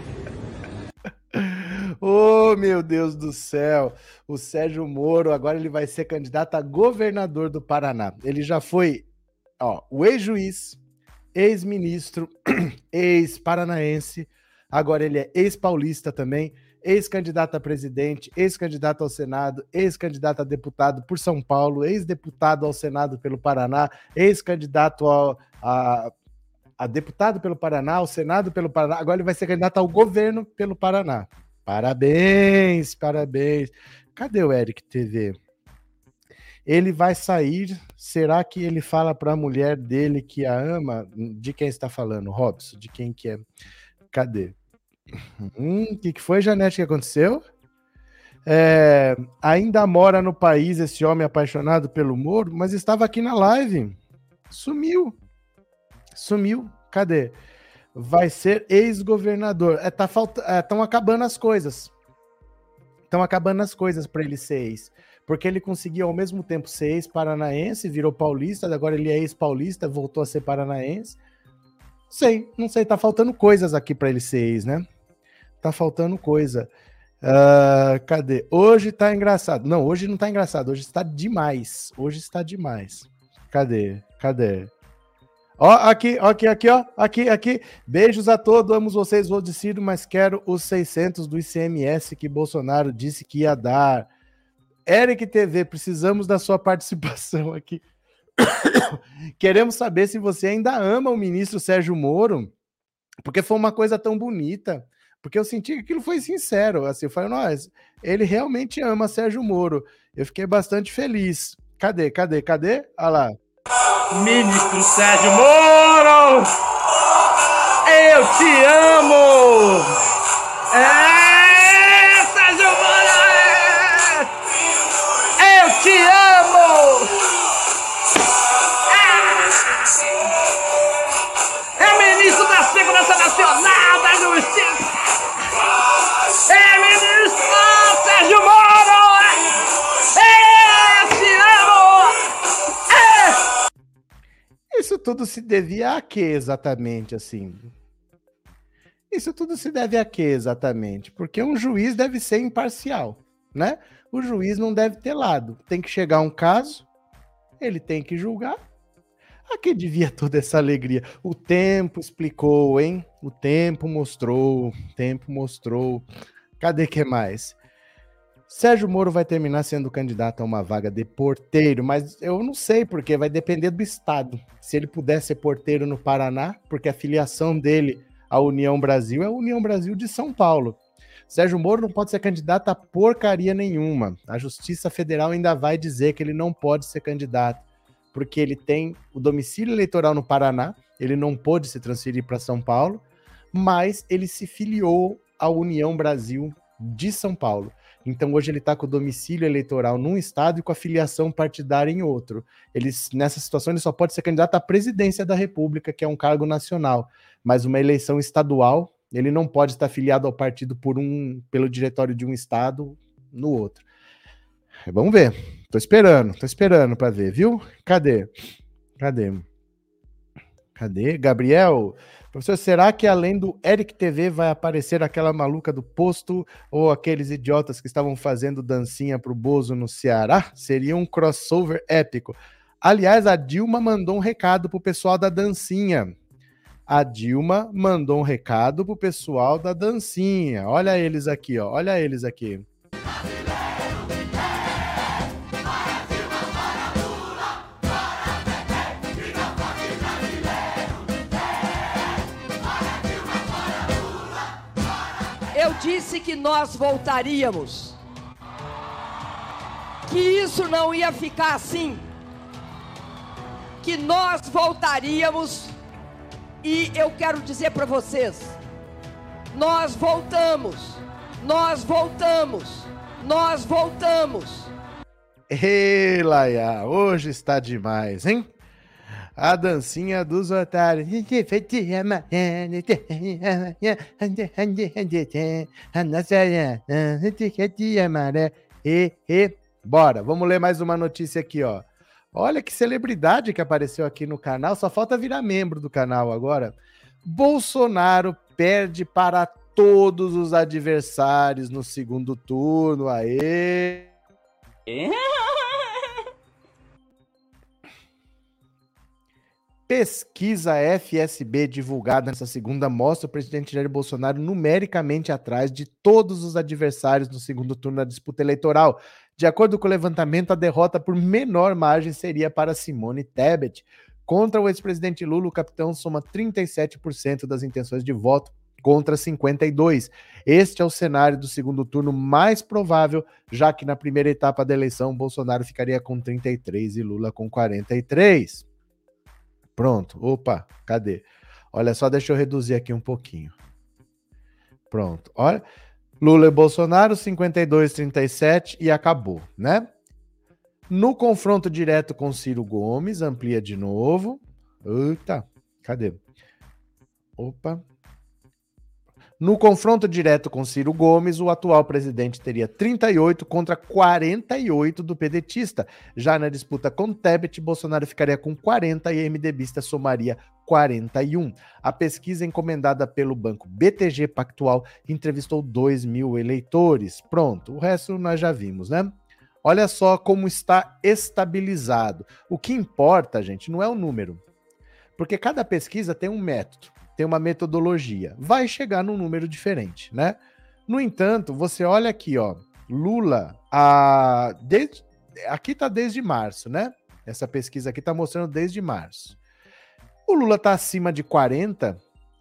Oh, meu Deus do céu! O Sérgio Moro agora ele vai ser candidato a governador do Paraná. Ele já foi, ó, o ex-juiz, ex-ministro, ex-paranaense, agora ele é ex-paulista também, ex-candidato a presidente, ex-candidato ao Senado, ex-candidato a deputado por São Paulo, ex-deputado ao Senado pelo Paraná, ex-candidato a, a deputado pelo Paraná, ao Senado pelo Paraná, agora ele vai ser candidato ao governo pelo Paraná. Parabéns, parabéns. Cadê o Eric TV? Ele vai sair. Será que ele fala para a mulher dele que a ama? De quem está falando, Robson? De quem que é? Cadê? Hum, o que, que foi, Janete, que aconteceu? É, ainda mora no país esse homem apaixonado pelo Moro, mas estava aqui na live. Sumiu. Sumiu. Cadê? Vai ser ex-governador. É, tá falta... Estão é, acabando as coisas. Estão acabando as coisas para ele ser ex. Porque ele conseguiu ao mesmo tempo ser ex-paranaense, virou paulista, agora ele é ex-paulista, voltou a ser paranaense. Sei, não sei, tá faltando coisas aqui para ele ser ex, né? Tá faltando coisa. Uh, cadê? Hoje tá engraçado. Não, hoje não tá engraçado. Hoje está demais. Hoje está demais. Cadê? Cadê? Ó, aqui, aqui, aqui, ó. Aqui, aqui. Beijos a todos. Amo vocês, vou decidir, mas quero os 600 do ICMS que Bolsonaro disse que ia dar. Eric TV, precisamos da sua participação aqui. Queremos saber se você ainda ama o ministro Sérgio Moro, porque foi uma coisa tão bonita. Porque eu senti que aquilo foi sincero. Assim, eu falei, nós, ele realmente ama Sérgio Moro. Eu fiquei bastante feliz. Cadê, cadê, cadê? Olha lá. Ministro Sérgio Moro! Eu te amo! É, tudo se devia a quê exatamente, assim? Isso tudo se deve a quê exatamente? Porque um juiz deve ser imparcial, né? O juiz não deve ter lado. Tem que chegar um caso, ele tem que julgar. A que devia toda essa alegria? O tempo explicou, hein? O tempo mostrou, o tempo mostrou. Cadê que mais? Sérgio Moro vai terminar sendo candidato a uma vaga de porteiro, mas eu não sei, porque vai depender do estado. Se ele puder ser porteiro no Paraná, porque a filiação dele à União Brasil é a União Brasil de São Paulo. Sérgio Moro não pode ser candidato a porcaria nenhuma. A Justiça Federal ainda vai dizer que ele não pode ser candidato, porque ele tem o domicílio eleitoral no Paraná, ele não pôde se transferir para São Paulo, mas ele se filiou a União Brasil de São Paulo. Então hoje ele está com o domicílio eleitoral num estado e com a filiação partidária em outro. Ele, nessa situação ele só pode ser candidato à presidência da República, que é um cargo nacional, mas uma eleição estadual ele não pode estar filiado ao partido por um pelo diretório de um estado no outro. Vamos ver. Tô esperando, tô esperando para ver, viu? Cadê? Cadê? Cadê? Gabriel, Professor, será que além do Eric TV vai aparecer aquela maluca do posto ou aqueles idiotas que estavam fazendo dancinha pro Bozo no Ceará? Seria um crossover épico. Aliás, a Dilma mandou um recado pro pessoal da dancinha. A Dilma mandou um recado pro pessoal da dancinha. Olha eles aqui, ó. Olha eles aqui. Disse que nós voltaríamos. Que isso não ia ficar assim. Que nós voltaríamos. E eu quero dizer para vocês: nós voltamos. Nós voltamos. Nós voltamos. Ei, Laia, hoje está demais, hein? A dancinha dos otários. E, bora, vamos ler mais uma notícia aqui, ó. Olha que celebridade que apareceu aqui no canal, só falta virar membro do canal agora. Bolsonaro perde para todos os adversários no segundo turno. Aê! Pesquisa FSB divulgada nessa segunda mostra o presidente Jair Bolsonaro numericamente atrás de todos os adversários no segundo turno da disputa eleitoral. De acordo com o levantamento, a derrota por menor margem seria para Simone Tebet. Contra o ex-presidente Lula, o capitão soma 37% das intenções de voto contra 52. Este é o cenário do segundo turno mais provável, já que na primeira etapa da eleição Bolsonaro ficaria com 33 e Lula com 43. Pronto. Opa, cadê? Olha só, deixa eu reduzir aqui um pouquinho. Pronto. Olha, Lula e Bolsonaro 52 37 e acabou, né? No confronto direto com Ciro Gomes, amplia de novo. Eita, cadê? Opa. No confronto direto com Ciro Gomes, o atual presidente teria 38 contra 48 do pedetista. Já na disputa com Tebet, Bolsonaro ficaria com 40 e MDBista somaria 41. A pesquisa encomendada pelo banco BTG Pactual entrevistou 2 mil eleitores. Pronto, o resto nós já vimos, né? Olha só como está estabilizado. O que importa, gente, não é o número. Porque cada pesquisa tem um método tem uma metodologia. Vai chegar num número diferente, né? No entanto, você olha aqui, ó, Lula, a, desde, aqui tá desde março, né? Essa pesquisa aqui tá mostrando desde março. O Lula tá acima de 40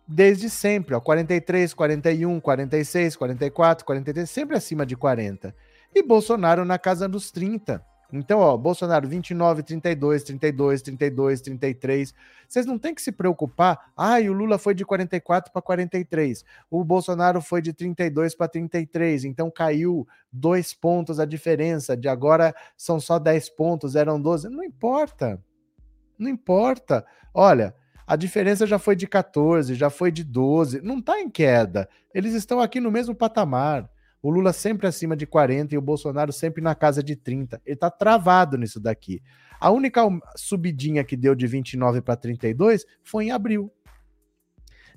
desde sempre, ó, 43, 41, 46, 44, 43, sempre acima de 40. E Bolsonaro na casa dos 30. Então, ó, Bolsonaro 29, 32, 32, 32, 33. Vocês não têm que se preocupar. Ah, o Lula foi de 44 para 43. O Bolsonaro foi de 32 para 33. Então caiu dois pontos a diferença. De agora são só 10 pontos, eram 12. Não importa. Não importa. Olha, a diferença já foi de 14, já foi de 12. Não está em queda. Eles estão aqui no mesmo patamar. O Lula sempre acima de 40 e o Bolsonaro sempre na casa de 30. Ele está travado nisso daqui. A única subidinha que deu de 29 para 32 foi em abril.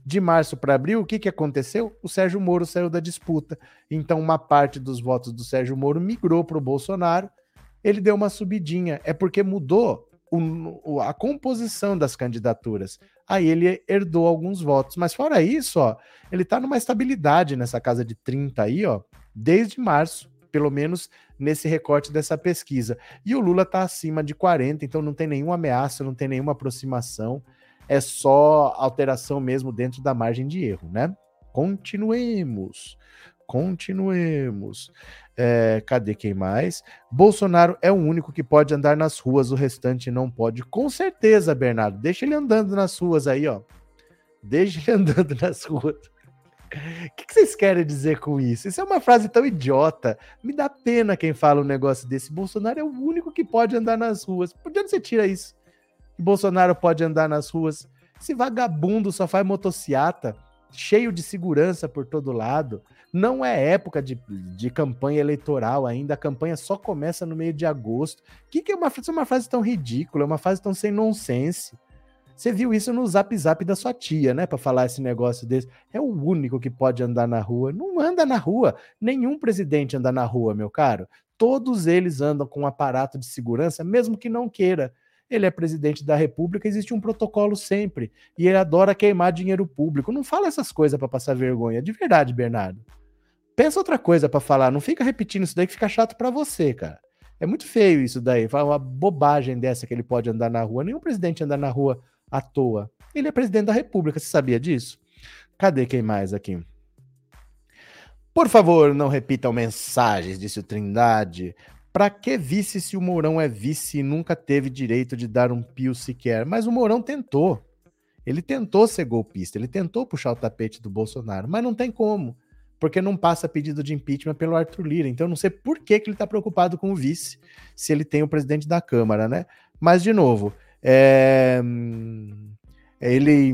De março para abril, o que, que aconteceu? O Sérgio Moro saiu da disputa. Então, uma parte dos votos do Sérgio Moro migrou para o Bolsonaro. Ele deu uma subidinha. É porque mudou o, a composição das candidaturas. Aí ele herdou alguns votos. Mas fora isso, ó, ele está numa estabilidade nessa casa de 30 aí, ó, desde março, pelo menos nesse recorte dessa pesquisa. E o Lula está acima de 40, então não tem nenhuma ameaça, não tem nenhuma aproximação, é só alteração mesmo dentro da margem de erro, né? Continuemos. Continuemos. É, cadê quem mais? Bolsonaro é o único que pode andar nas ruas, o restante não pode. Com certeza, Bernardo. Deixa ele andando nas ruas aí, ó. Deixa ele andando nas ruas. O que, que, vocês querem dizer com isso? Isso é uma frase tão idiota. Me dá pena quem fala um negócio desse. Bolsonaro é o único que pode andar nas ruas. Por onde você tira isso? Bolsonaro pode andar nas ruas. Esse vagabundo só faz motociata, cheio de segurança por todo lado. Não é época de, de campanha eleitoral ainda. A campanha só começa no meio de agosto. O que, que é uma, é uma frase tão ridícula? É uma frase tão sem nonsense. Você viu isso no zap zap da sua tia, né? Para falar esse negócio desse. É o único que pode andar na rua. Não anda na rua. Nenhum presidente anda na rua, meu caro. Todos eles andam com um aparato de segurança, mesmo que não queira. Ele é presidente da República, existe um protocolo sempre. E ele adora queimar dinheiro público. Não fala essas coisas para passar vergonha. De verdade, Bernardo. Pensa outra coisa para falar. Não fica repetindo isso daí que fica chato para você, cara. É muito feio isso daí. Uma bobagem dessa que ele pode andar na rua. Nenhum presidente anda na rua à toa. Ele é presidente da República, você sabia disso? Cadê quem mais aqui? Por favor, não repitam mensagens, disse o Trindade. Para que vice se o Mourão é vice e nunca teve direito de dar um pio sequer? Mas o Mourão tentou. Ele tentou ser golpista, ele tentou puxar o tapete do Bolsonaro, mas não tem como, porque não passa pedido de impeachment pelo Arthur Lira. Então não sei por que, que ele está preocupado com o vice, se ele tem o presidente da Câmara, né? Mas, de novo, é, ele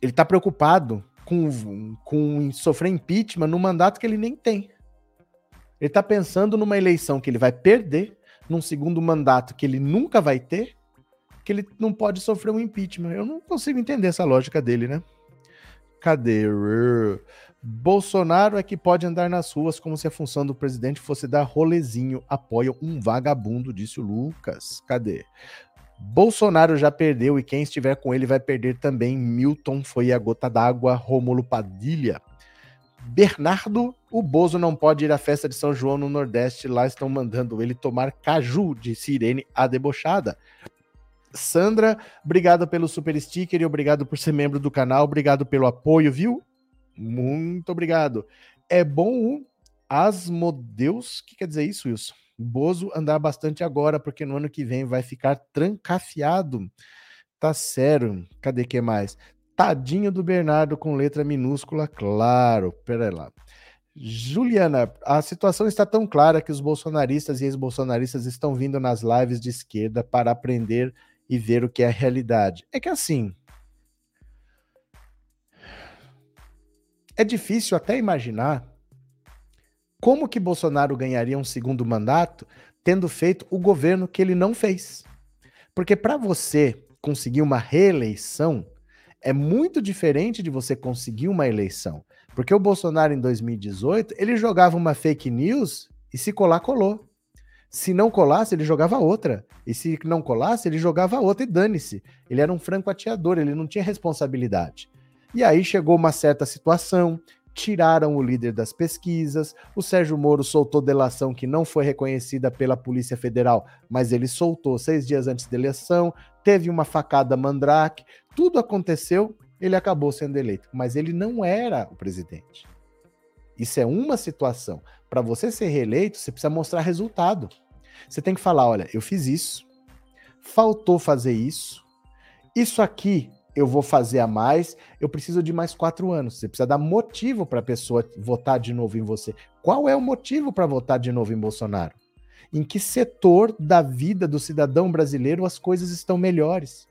ele está preocupado com, com sofrer impeachment no mandato que ele nem tem. Ele está pensando numa eleição que ele vai perder, num segundo mandato que ele nunca vai ter, que ele não pode sofrer um impeachment. Eu não consigo entender essa lógica dele, né? Cadê? Bolsonaro é que pode andar nas ruas como se a função do presidente fosse dar rolezinho. Apoia um vagabundo, disse o Lucas. Cadê? Bolsonaro já perdeu e quem estiver com ele vai perder também. Milton foi a gota d'água. Rômulo Padilha. Bernardo, o Bozo não pode ir à festa de São João no Nordeste. Lá estão mandando ele tomar caju, de Sirene a debochada. Sandra, obrigado pelo super sticker e obrigado por ser membro do canal. Obrigado pelo apoio, viu? Muito obrigado. É bom o Asmodeus. O que quer dizer isso, Wilson? Bozo andar bastante agora, porque no ano que vem vai ficar trancafiado. Tá sério. Cadê que mais? Tadinho do Bernardo com letra minúscula, claro. Pera lá. Juliana, a situação está tão clara que os bolsonaristas e ex-bolsonaristas estão vindo nas lives de esquerda para aprender e ver o que é a realidade. É que assim. É difícil até imaginar como que Bolsonaro ganharia um segundo mandato tendo feito o governo que ele não fez. Porque para você conseguir uma reeleição é muito diferente de você conseguir uma eleição. Porque o Bolsonaro, em 2018, ele jogava uma fake news e se colar, colou. Se não colasse, ele jogava outra. E se não colasse, ele jogava outra e dane-se. Ele era um franco ateador, ele não tinha responsabilidade. E aí chegou uma certa situação, tiraram o líder das pesquisas, o Sérgio Moro soltou delação que não foi reconhecida pela Polícia Federal, mas ele soltou seis dias antes da eleição, teve uma facada mandrake, tudo aconteceu ele acabou sendo eleito, mas ele não era o presidente. Isso é uma situação. Para você ser reeleito, você precisa mostrar resultado. Você tem que falar: olha, eu fiz isso, faltou fazer isso, isso aqui eu vou fazer a mais, eu preciso de mais quatro anos. Você precisa dar motivo para a pessoa votar de novo em você. Qual é o motivo para votar de novo em Bolsonaro? Em que setor da vida do cidadão brasileiro as coisas estão melhores?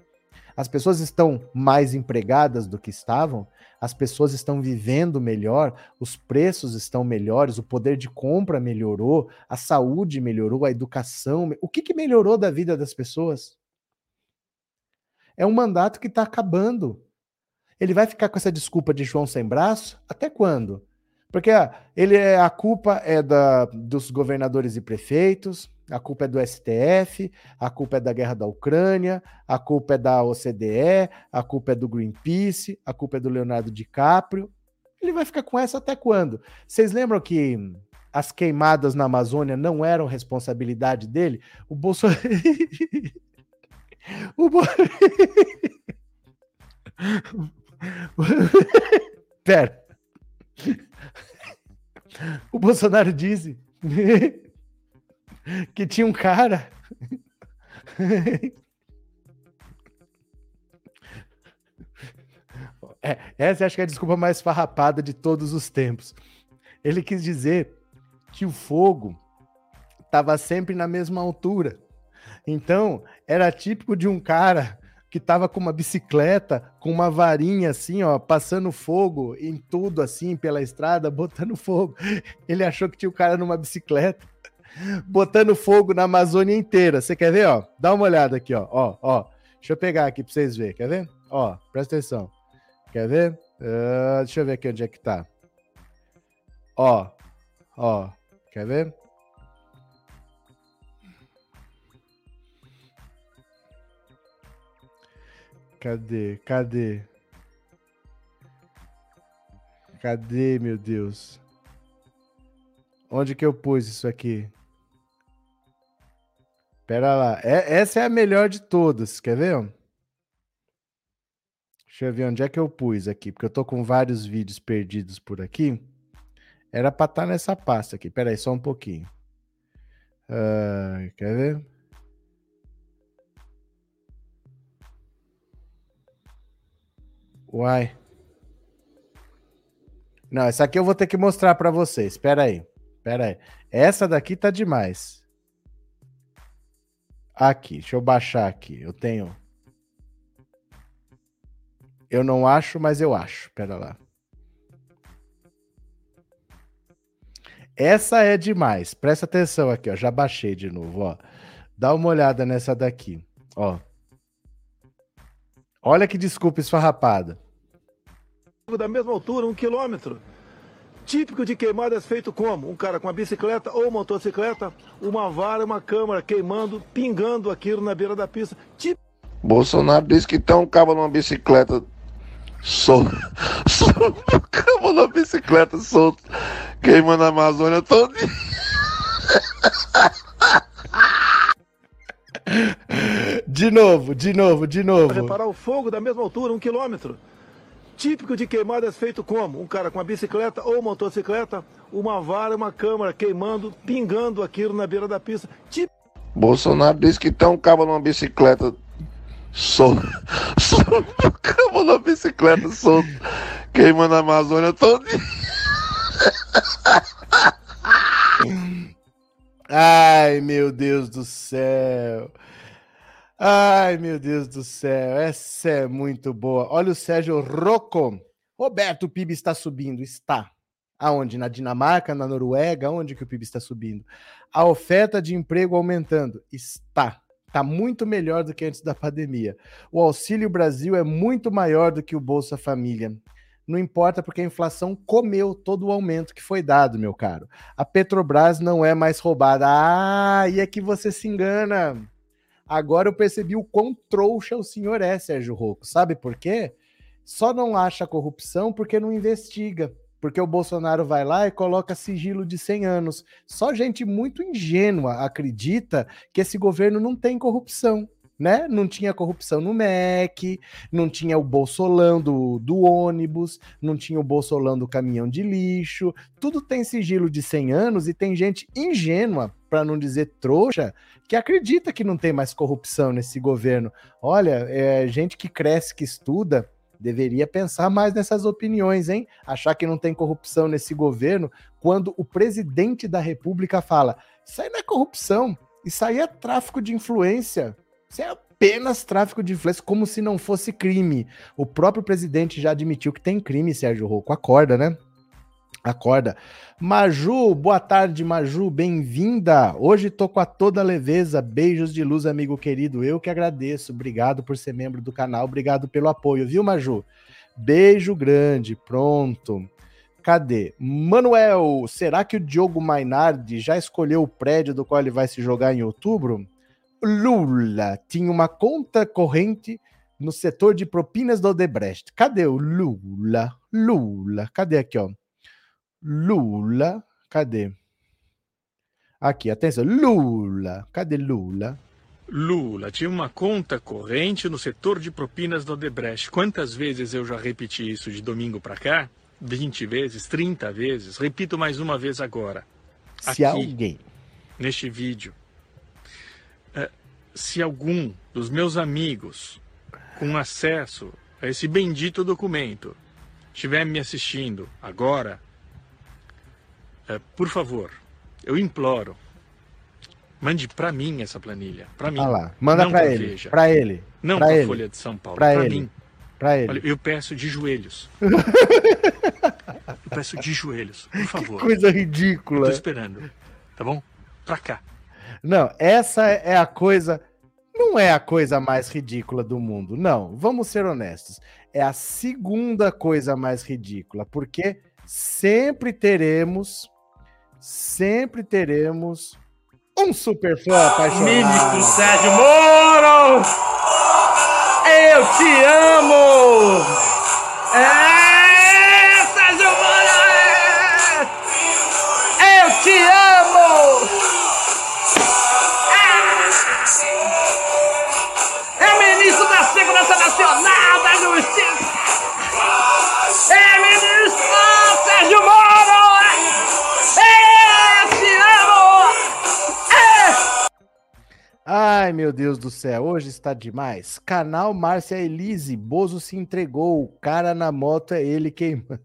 As pessoas estão mais empregadas do que estavam, as pessoas estão vivendo melhor, os preços estão melhores, o poder de compra melhorou, a saúde melhorou, a educação. O que, que melhorou da vida das pessoas? É um mandato que está acabando. Ele vai ficar com essa desculpa de João sem braço até quando? Porque ah, ele é, a culpa é da, dos governadores e prefeitos, a culpa é do STF, a culpa é da guerra da Ucrânia, a culpa é da OCDE, a culpa é do Greenpeace, a culpa é do Leonardo DiCaprio. Ele vai ficar com essa até quando? Vocês lembram que as queimadas na Amazônia não eram responsabilidade dele? O Bolsonaro. o Bo... Pera. O Bolsonaro disse que tinha um cara. é, essa acho que é a desculpa mais farrapada de todos os tempos. Ele quis dizer que o fogo estava sempre na mesma altura. Então, era típico de um cara que tava com uma bicicleta, com uma varinha assim, ó, passando fogo em tudo assim pela estrada, botando fogo. Ele achou que tinha o um cara numa bicicleta botando fogo na Amazônia inteira. Você quer ver, ó? Dá uma olhada aqui, ó. Ó, ó. Deixa eu pegar aqui pra vocês verem. Quer ver? Ó, presta atenção. Quer ver? Uh, deixa eu ver aqui onde é que tá. Ó, ó. Quer ver? Cadê? Cadê? Cadê, meu Deus? Onde que eu pus isso aqui? Pera lá. É, essa é a melhor de todas. Quer ver? Deixa eu ver onde é que eu pus aqui, porque eu tô com vários vídeos perdidos por aqui. Era para estar tá nessa pasta aqui. Pera aí, só um pouquinho. Uh, quer ver? Uai. Não, essa aqui eu vou ter que mostrar para vocês. Espera aí. Espera aí. Essa daqui tá demais. Aqui, deixa eu baixar aqui. Eu tenho. Eu não acho, mas eu acho. Pera lá. Essa é demais. Presta atenção aqui, ó. Já baixei de novo, ó. Dá uma olhada nessa daqui, ó. Olha que desculpa esfarrapada. Da mesma altura, um quilômetro. Típico de queimadas feito como? Um cara com uma bicicleta ou motocicleta, uma vara, uma câmera queimando, pingando aquilo na beira da pista. Típico... Bolsonaro disse que tem um cabo numa bicicleta solto. solto um cabo numa bicicleta solto, queimando a Amazônia todo De novo, de novo, de novo. Reparar o fogo da mesma altura, um quilômetro. Típico de queimadas feito como? Um cara com uma bicicleta ou motocicleta, uma vara, uma câmera queimando, pingando aquilo na beira da pista. Típico Bolsonaro disse que tem um cabo numa bicicleta solto. Solto, um cabo numa bicicleta solto, queimando a Amazônia todo. Ai, meu Deus do céu. Ai, meu Deus do céu. Essa é muito boa. Olha o Sérgio Rocco. Roberto, o PIB está subindo. Está. Aonde? Na Dinamarca, na Noruega? Onde que o PIB está subindo? A oferta de emprego aumentando? Está. Está muito melhor do que antes da pandemia. O Auxílio Brasil é muito maior do que o Bolsa Família. Não importa porque a inflação comeu todo o aumento que foi dado, meu caro. A Petrobras não é mais roubada. Ah, e é que você se engana. Agora eu percebi o quão trouxa o senhor é, Sérgio Rocco. Sabe por quê? Só não acha corrupção porque não investiga. Porque o Bolsonaro vai lá e coloca sigilo de 100 anos. Só gente muito ingênua acredita que esse governo não tem corrupção né? Não tinha corrupção no MEC, não tinha o bolsolão do, do ônibus, não tinha o bolsolão do caminhão de lixo. Tudo tem sigilo de 100 anos e tem gente ingênua, para não dizer trouxa, que acredita que não tem mais corrupção nesse governo. Olha, é gente que cresce, que estuda, deveria pensar mais nessas opiniões, hein? Achar que não tem corrupção nesse governo, quando o presidente da República fala: isso aí não é corrupção, isso aí é tráfico de influência. Isso é apenas tráfico de influência, como se não fosse crime. O próprio presidente já admitiu que tem crime, Sérgio Rocco. Acorda, né? Acorda. Maju, boa tarde, Maju, bem-vinda. Hoje tô com a toda leveza. Beijos de luz, amigo querido. Eu que agradeço. Obrigado por ser membro do canal, obrigado pelo apoio, viu, Maju? Beijo grande. Pronto. Cadê? Manuel, será que o Diogo Mainardi já escolheu o prédio do qual ele vai se jogar em outubro? Lula tinha uma conta corrente no setor de propinas do Odebrecht. Cadê o Lula? Lula, cadê aqui, ó? Lula, cadê? Aqui, atenção, Lula, cadê Lula? Lula tinha uma conta corrente no setor de propinas do Odebrecht. Quantas vezes eu já repeti isso de domingo para cá? 20 vezes, 30 vezes. Repito mais uma vez agora. Se Aqui, alguém neste vídeo se algum dos meus amigos com acesso a esse bendito documento estiver me assistindo agora, é, por favor, eu imploro, mande para mim essa planilha, para mim. Ah lá, manda para ele, para ele, não para a Folha de São Paulo, para mim. Para ele. Olha, eu peço de joelhos. eu peço de joelhos, por favor. Que coisa ridícula. Estou esperando, tá bom? Para cá. Não, essa é a coisa não é a coisa mais ridícula do mundo. Não, vamos ser honestos. É a segunda coisa mais ridícula, porque sempre teremos, sempre teremos um super fã apaixonado. Ministro Sérgio Moro! Eu te amo! É, Sérgio Moro! É! Eu te amo! Ai, meu Deus do céu, hoje está demais. Canal Márcia Elise, Bozo se entregou, o cara na moto é ele queimando.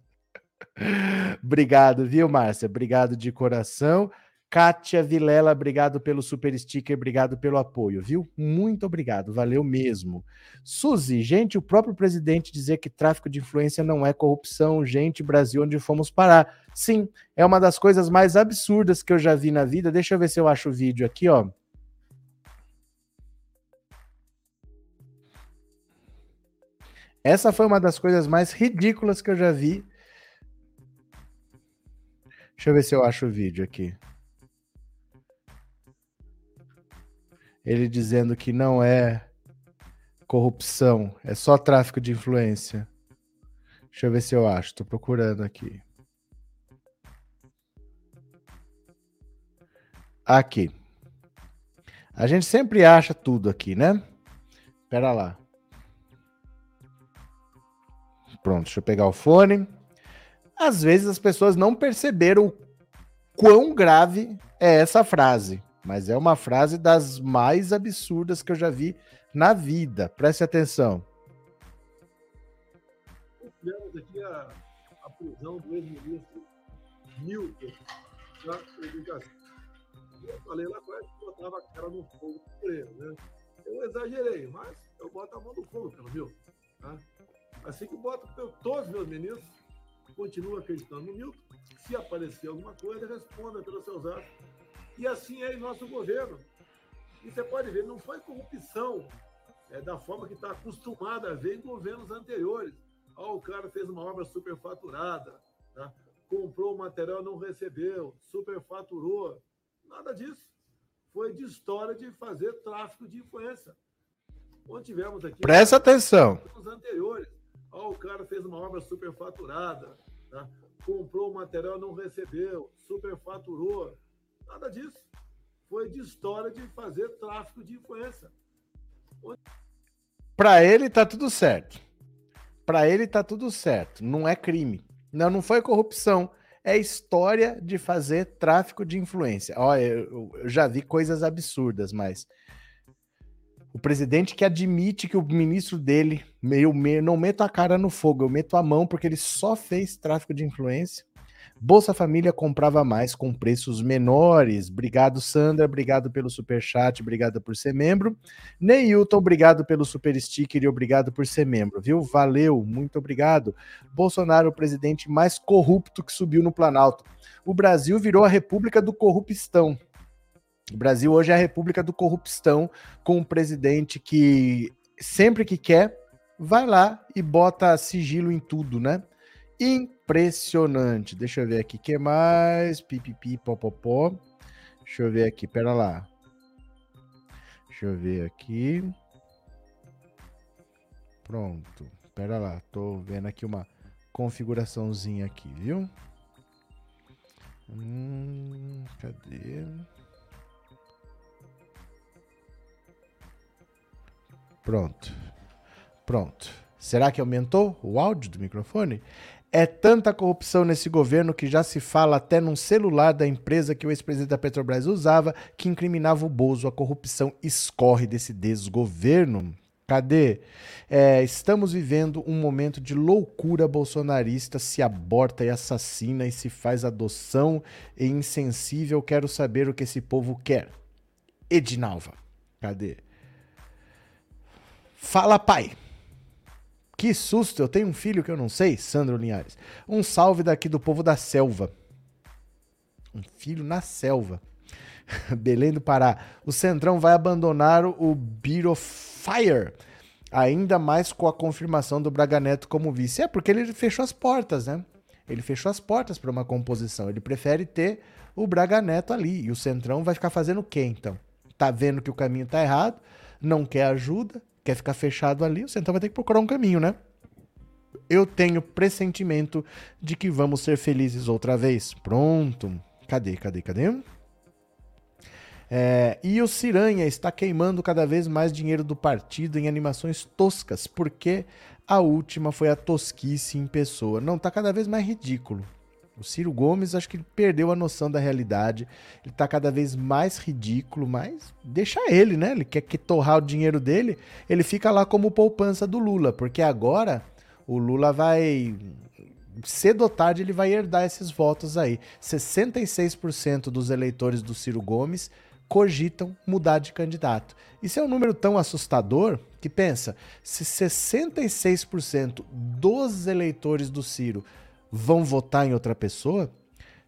Obrigado, viu, Márcia? Obrigado de coração. Kátia Vilela, obrigado pelo super sticker, obrigado pelo apoio, viu? Muito obrigado, valeu mesmo. Suzy, gente, o próprio presidente dizer que tráfico de influência não é corrupção, gente, Brasil, onde fomos parar. Sim, é uma das coisas mais absurdas que eu já vi na vida. Deixa eu ver se eu acho o vídeo aqui, ó. Essa foi uma das coisas mais ridículas que eu já vi. Deixa eu ver se eu acho o vídeo aqui. ele dizendo que não é corrupção, é só tráfico de influência. Deixa eu ver se eu acho, tô procurando aqui. Aqui. A gente sempre acha tudo aqui, né? Pera lá. Pronto, deixa eu pegar o fone. Às vezes as pessoas não perceberam quão grave é essa frase, mas é uma frase das mais absurdas que eu já vi na vida. Preste atenção. Tivemos aqui a, a prisão do ex-ministro Milton da Educação. Eu falei lá quase que botava a cara no fogo por ele, né? Eu exagerei, mas eu boto a mão no fogo pelo Milton. Tá? Assim que boto todos os meus ministros, continuo acreditando no Milton. Se aparecer alguma coisa, responda pelos seus atos. E assim é em nosso governo. E você pode ver, não foi corrupção é, da forma que está acostumada a ver em governos anteriores. Ah, o cara fez uma obra superfaturada, tá? comprou o material não recebeu, superfaturou. Nada disso. Foi de história de fazer tráfico de influência. Onde tivemos aqui. Presta atenção. anteriores. Ah, o cara fez uma obra superfaturada, tá? comprou o material não recebeu, superfaturou. Nada disso. Foi de história de fazer tráfico de influência. Onde... Para ele tá tudo certo. Para ele tá tudo certo. Não é crime. Não, não foi corrupção. É história de fazer tráfico de influência. Olha, eu já vi coisas absurdas, mas o presidente que admite que o ministro dele, eu não meto a cara no fogo, eu meto a mão porque ele só fez tráfico de influência. Bolsa Família comprava mais com preços menores. Obrigado, Sandra. Obrigado pelo super chat, obrigado por ser membro. Neilton, obrigado pelo super sticker e obrigado por ser membro, viu? Valeu, muito obrigado. Bolsonaro, o presidente mais corrupto que subiu no Planalto. O Brasil virou a República do Corrupistão. O Brasil hoje é a República do Corrupistão, com um presidente que sempre que quer vai lá e bota sigilo em tudo, né? impressionante. Deixa eu ver aqui, que mais? Pipipi, popopó. Deixa eu ver aqui, pera lá. Deixa eu ver aqui. Pronto, pera lá, tô vendo aqui uma configuraçãozinha aqui, viu? Hum, cadê? Pronto. Pronto. Será que aumentou o áudio do microfone? É tanta corrupção nesse governo que já se fala até num celular da empresa que o ex-presidente da Petrobras usava que incriminava o Bozo. A corrupção escorre desse desgoverno. Cadê? É, estamos vivendo um momento de loucura bolsonarista, se aborta e assassina e se faz adoção e insensível. Quero saber o que esse povo quer. Edinalva, cadê? Fala, pai. Que susto, eu tenho um filho que eu não sei, Sandro Linhares. Um salve daqui do povo da selva. Um filho na selva. Belém do Pará. O Centrão vai abandonar o Bureau Fire. Ainda mais com a confirmação do Braga Neto como vice. É porque ele fechou as portas, né? Ele fechou as portas para uma composição. Ele prefere ter o Braga Neto ali. E o Centrão vai ficar fazendo o quê, então? Tá vendo que o caminho tá errado, não quer ajuda, quer ficar fechado ali, o Centrão vai ter que procurar um caminho, né? Eu tenho pressentimento de que vamos ser felizes outra vez. Pronto. Cadê, cadê, cadê? É, e o Ciranha está queimando cada vez mais dinheiro do partido em animações toscas, porque a última foi a tosquice em pessoa. Não, tá cada vez mais ridículo. O Ciro Gomes, acho que ele perdeu a noção da realidade. Ele tá cada vez mais ridículo, mas deixa ele, né? Ele quer que torrar o dinheiro dele, ele fica lá como poupança do Lula, porque agora o Lula vai cedo ou tarde ele vai herdar esses votos aí. 66% dos eleitores do Ciro Gomes cogitam mudar de candidato. Isso é um número tão assustador que pensa, se 66% dos eleitores do Ciro vão votar em outra pessoa,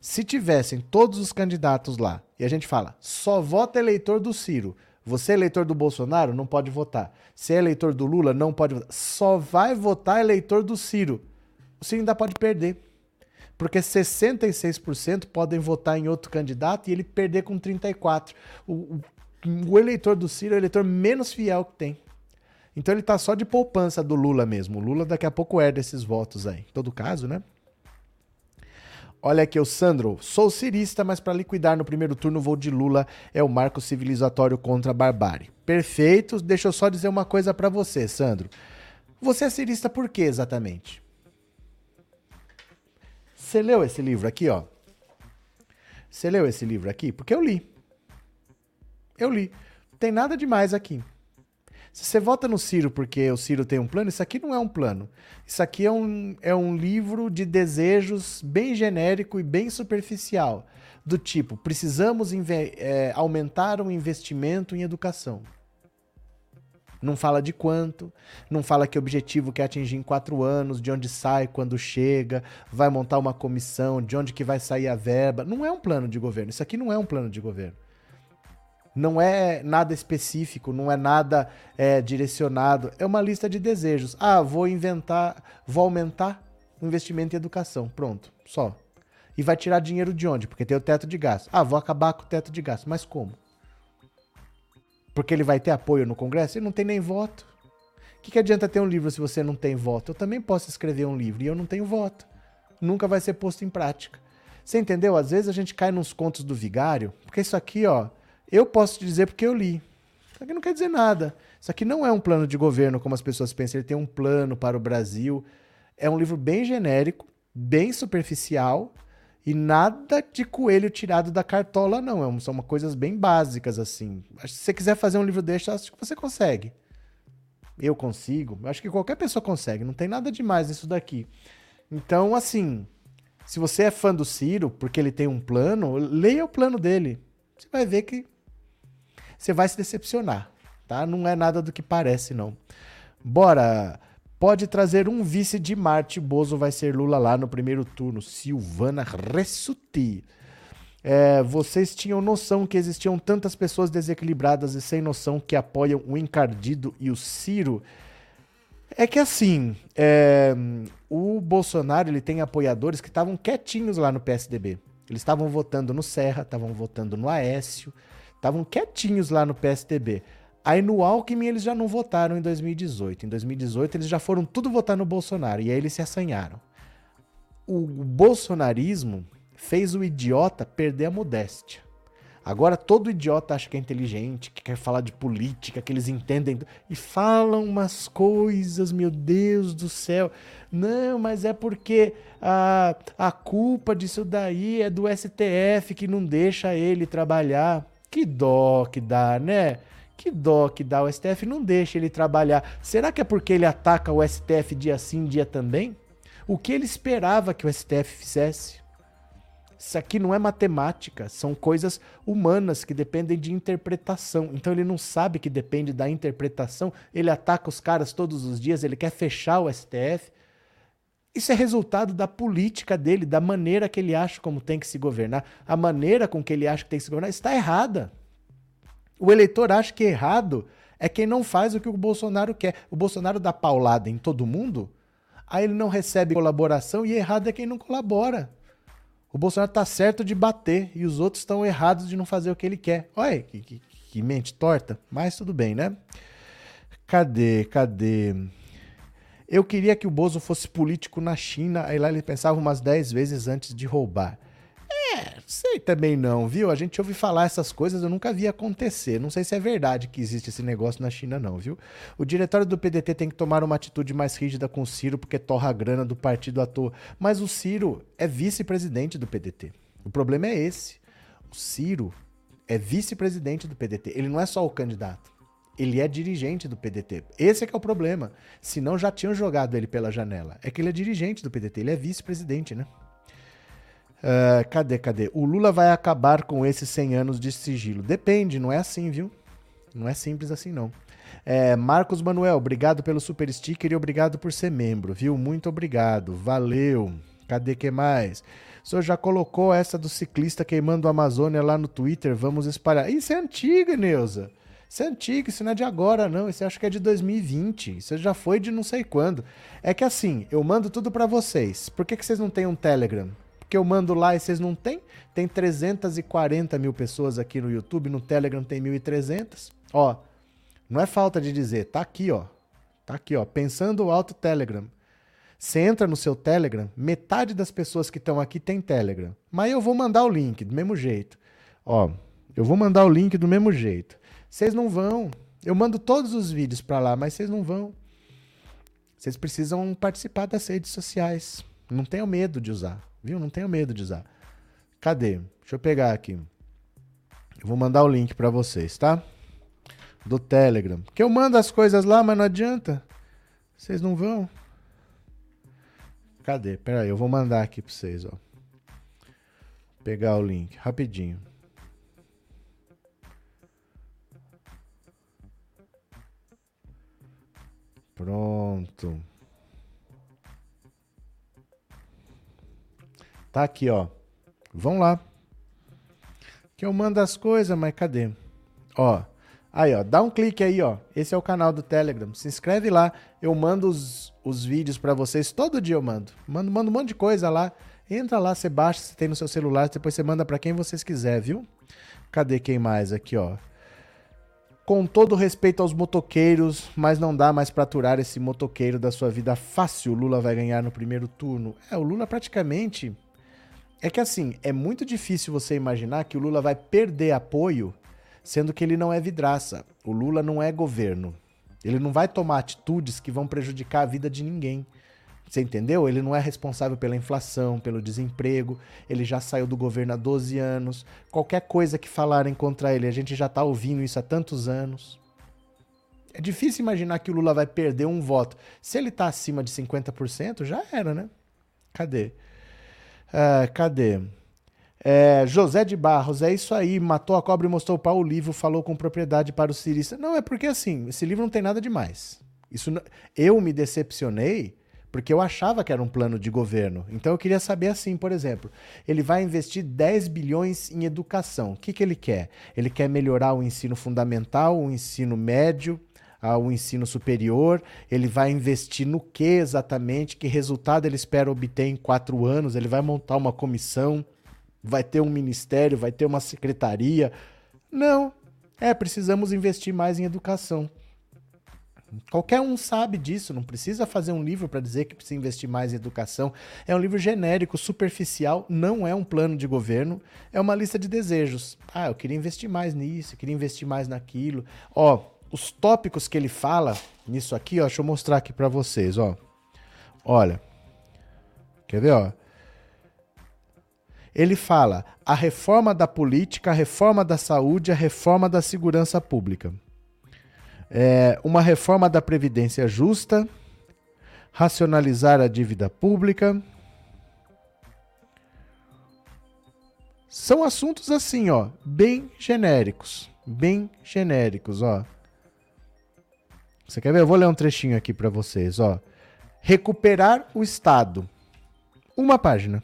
se tivessem todos os candidatos lá e a gente fala, só vota eleitor do Ciro, você é eleitor do Bolsonaro, não pode votar. Se é eleitor do Lula, não pode votar. Só vai votar eleitor do Ciro. O Ciro ainda pode perder. Porque 66% podem votar em outro candidato e ele perder com 34%. O, o, o eleitor do Ciro é o eleitor menos fiel que tem. Então ele tá só de poupança do Lula mesmo. O Lula daqui a pouco herda esses votos aí. Em todo caso, né? Olha aqui, o Sandro. Sou cirista, mas para liquidar no primeiro turno vou de Lula. É o marco civilizatório contra a barbárie. Perfeito. Deixa eu só dizer uma coisa para você, Sandro. Você é cirista por quê exatamente? Você leu esse livro aqui, ó? Você leu esse livro aqui? Porque eu li. Eu li. Não tem nada demais aqui. Se você vota no Ciro porque o Ciro tem um plano, isso aqui não é um plano. Isso aqui é um, é um livro de desejos bem genérico e bem superficial. Do tipo, precisamos é, aumentar o investimento em educação. Não fala de quanto, não fala que objetivo quer atingir em quatro anos, de onde sai, quando chega, vai montar uma comissão, de onde que vai sair a verba. Não é um plano de governo. Isso aqui não é um plano de governo não é nada específico, não é nada é, direcionado, é uma lista de desejos. Ah, vou inventar, vou aumentar o investimento em educação. Pronto, só. E vai tirar dinheiro de onde? Porque tem o teto de gasto. Ah, vou acabar com o teto de gasto. Mas como? Porque ele vai ter apoio no Congresso? Ele não tem nem voto. O que, que adianta ter um livro se você não tem voto? Eu também posso escrever um livro e eu não tenho voto. Nunca vai ser posto em prática. Você entendeu? Às vezes a gente cai nos contos do vigário, porque isso aqui, ó, eu posso te dizer porque eu li. Isso aqui não quer dizer nada. Isso aqui não é um plano de governo, como as pessoas pensam. Ele tem um plano para o Brasil. É um livro bem genérico, bem superficial e nada de coelho tirado da cartola, não. É são coisas bem básicas, assim. Se você quiser fazer um livro desse, acho que você consegue. Eu consigo. Acho que qualquer pessoa consegue. Não tem nada demais nisso daqui. Então, assim, se você é fã do Ciro, porque ele tem um plano, leia o plano dele. Você vai ver que você vai se decepcionar, tá? Não é nada do que parece, não. Bora! Pode trazer um vice de Marte. Bozo vai ser Lula lá no primeiro turno. Silvana Ressuti. É, vocês tinham noção que existiam tantas pessoas desequilibradas e sem noção que apoiam o encardido e o Ciro? É que assim, é, o Bolsonaro ele tem apoiadores que estavam quietinhos lá no PSDB. Eles estavam votando no Serra, estavam votando no Aécio, Estavam quietinhos lá no PSDB. Aí no Alckmin eles já não votaram em 2018. Em 2018 eles já foram tudo votar no Bolsonaro e aí eles se assanharam. O bolsonarismo fez o idiota perder a modéstia. Agora todo idiota acha que é inteligente, que quer falar de política, que eles entendem e falam umas coisas, meu Deus do céu. Não, mas é porque a, a culpa disso daí é do STF que não deixa ele trabalhar. Que dó que dá, né? Que dó que dá. O STF não deixa ele trabalhar. Será que é porque ele ataca o STF dia sim, dia também? O que ele esperava que o STF fizesse? Isso aqui não é matemática, são coisas humanas que dependem de interpretação. Então ele não sabe que depende da interpretação, ele ataca os caras todos os dias, ele quer fechar o STF. Isso é resultado da política dele, da maneira que ele acha como tem que se governar. A maneira com que ele acha que tem que se governar está errada. O eleitor acha que errado é quem não faz o que o Bolsonaro quer. O Bolsonaro dá paulada em todo mundo, aí ele não recebe colaboração e errado é quem não colabora. O Bolsonaro está certo de bater e os outros estão errados de não fazer o que ele quer. Olha que, que, que mente torta, mas tudo bem, né? Cadê? Cadê? Eu queria que o Bozo fosse político na China, aí lá ele pensava umas 10 vezes antes de roubar. É, sei também não, viu? A gente ouve falar essas coisas, eu nunca vi acontecer. Não sei se é verdade que existe esse negócio na China, não, viu? O diretório do PDT tem que tomar uma atitude mais rígida com o Ciro, porque torra a grana do partido à toa. Mas o Ciro é vice-presidente do PDT. O problema é esse. O Ciro é vice-presidente do PDT. Ele não é só o candidato. Ele é dirigente do PDT. Esse é que é o problema. Senão já tinham jogado ele pela janela. É que ele é dirigente do PDT, ele é vice-presidente, né? Uh, cadê, cadê? O Lula vai acabar com esses 100 anos de sigilo. Depende, não é assim, viu? Não é simples assim, não. É, Marcos Manuel, obrigado pelo super sticker e obrigado por ser membro, viu? Muito obrigado, valeu. Cadê que mais? O senhor já colocou essa do ciclista queimando a Amazônia lá no Twitter? Vamos espalhar. Isso é antiga, Neuza. Isso é antigo, isso não é de agora, não. Isso acho que é de 2020. Isso já foi de não sei quando. É que assim, eu mando tudo para vocês. Por que, que vocês não têm um Telegram? Porque eu mando lá e vocês não têm? Tem 340 mil pessoas aqui no YouTube, no Telegram tem 1.300. Ó, não é falta de dizer, tá aqui, ó. Tá aqui, ó. Pensando alto Telegram. Você entra no seu Telegram, metade das pessoas que estão aqui tem Telegram. Mas eu vou mandar o link do mesmo jeito. Ó, eu vou mandar o link do mesmo jeito. Vocês não vão. Eu mando todos os vídeos para lá, mas vocês não vão. Vocês precisam participar das redes sociais. Não tenham medo de usar, viu? Não tenham medo de usar. Cadê? Deixa eu pegar aqui. Eu vou mandar o link para vocês, tá? Do Telegram. Que eu mando as coisas lá, mas não adianta. Vocês não vão. Cadê? Pera aí, eu vou mandar aqui para vocês, ó. Pegar o link rapidinho. Pronto. Tá aqui, ó. Vão lá. Que eu mando as coisas, mas cadê? Ó. Aí, ó, dá um clique aí, ó. Esse é o canal do Telegram. Se inscreve lá. Eu mando os, os vídeos para vocês. Todo dia eu mando. Mando, mando um monte de coisa lá. Entra lá, você baixa, você tem no seu celular, depois você manda para quem vocês quiser, viu? Cadê quem mais aqui, ó? Com todo respeito aos motoqueiros, mas não dá mais para aturar esse motoqueiro da sua vida fácil. O Lula vai ganhar no primeiro turno. É, o Lula praticamente. É que assim, é muito difícil você imaginar que o Lula vai perder apoio, sendo que ele não é vidraça. O Lula não é governo. Ele não vai tomar atitudes que vão prejudicar a vida de ninguém. Você entendeu? Ele não é responsável pela inflação, pelo desemprego, ele já saiu do governo há 12 anos. Qualquer coisa que falarem contra ele, a gente já está ouvindo isso há tantos anos. É difícil imaginar que o Lula vai perder um voto. Se ele está acima de 50%, já era, né? Cadê? Uh, cadê? É, José de Barros, é isso aí, matou a cobra e mostrou o pau, o livro falou com propriedade para o cirista. Não, é porque assim, esse livro não tem nada demais. Isso, eu me decepcionei porque eu achava que era um plano de governo. Então eu queria saber assim, por exemplo, ele vai investir 10 bilhões em educação. O que, que ele quer? Ele quer melhorar o ensino fundamental, o ensino médio, o ensino superior, ele vai investir no que exatamente, que resultado ele espera obter em quatro anos, ele vai montar uma comissão, vai ter um ministério, vai ter uma secretaria. Não, é, precisamos investir mais em educação. Qualquer um sabe disso, não precisa fazer um livro para dizer que precisa investir mais em educação. É um livro genérico, superficial, não é um plano de governo, é uma lista de desejos. Ah, eu queria investir mais nisso, eu queria investir mais naquilo. Ó, os tópicos que ele fala nisso aqui, ó, deixa eu mostrar aqui para vocês, ó. Olha. Quer ver, ó? Ele fala a reforma da política, a reforma da saúde, a reforma da segurança pública é, uma reforma da Previdência justa, racionalizar a dívida pública. São assuntos assim, ó, bem genéricos, bem genéricos, ó. Você quer ver? Eu vou ler um trechinho aqui para vocês, ó. Recuperar o Estado. Uma página.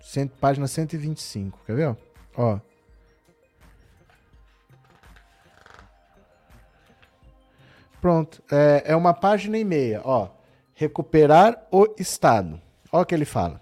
Cent, página 125, quer ver? Ó. Pronto. É, é uma página e meia. Ó. Recuperar o Estado. Olha o que ele fala.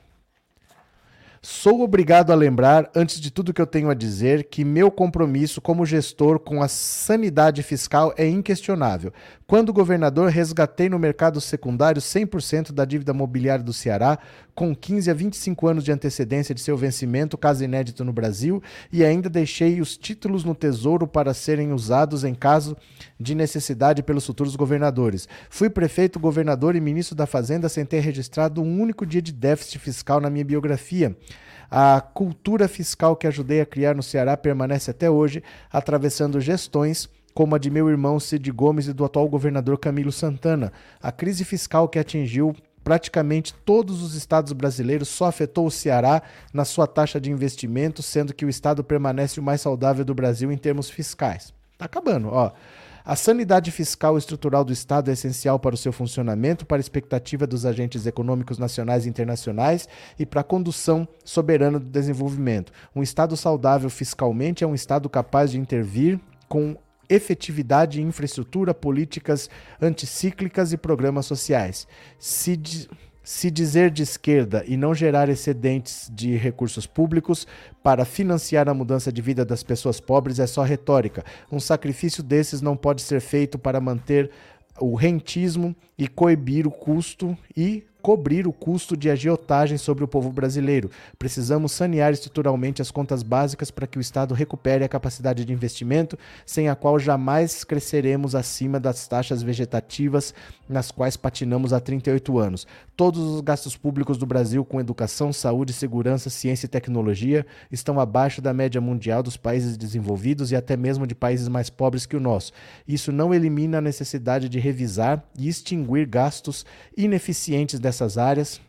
Sou obrigado a lembrar, antes de tudo que eu tenho a dizer, que meu compromisso como gestor com a sanidade fiscal é inquestionável. Quando governador, resgatei no mercado secundário 100% da dívida mobiliária do Ceará, com 15 a 25 anos de antecedência de seu vencimento, caso inédito no Brasil, e ainda deixei os títulos no Tesouro para serem usados em caso de necessidade pelos futuros governadores. Fui prefeito, governador e ministro da Fazenda sem ter registrado um único dia de déficit fiscal na minha biografia. A cultura fiscal que ajudei a criar no Ceará permanece até hoje, atravessando gestões como a de meu irmão Cid Gomes e do atual governador Camilo Santana. A crise fiscal que atingiu praticamente todos os estados brasileiros só afetou o Ceará na sua taxa de investimento, sendo que o estado permanece o mais saudável do Brasil em termos fiscais. Tá acabando, ó. A sanidade fiscal estrutural do Estado é essencial para o seu funcionamento, para a expectativa dos agentes econômicos nacionais e internacionais e para a condução soberana do desenvolvimento. Um Estado saudável fiscalmente é um Estado capaz de intervir com efetividade em infraestrutura, políticas anticíclicas e programas sociais. Se, se dizer de esquerda e não gerar excedentes de recursos públicos para financiar a mudança de vida das pessoas pobres é só retórica. Um sacrifício desses não pode ser feito para manter o rentismo e coibir o custo e cobrir o custo de agiotagem sobre o povo brasileiro. Precisamos sanear estruturalmente as contas básicas para que o Estado recupere a capacidade de investimento, sem a qual jamais cresceremos acima das taxas vegetativas nas quais patinamos há 38 anos. Todos os gastos públicos do Brasil com educação, saúde, segurança, ciência e tecnologia estão abaixo da média mundial dos países desenvolvidos e até mesmo de países mais pobres que o nosso. Isso não elimina a necessidade de revisar e extinguir gastos ineficientes dessa nessas áreas,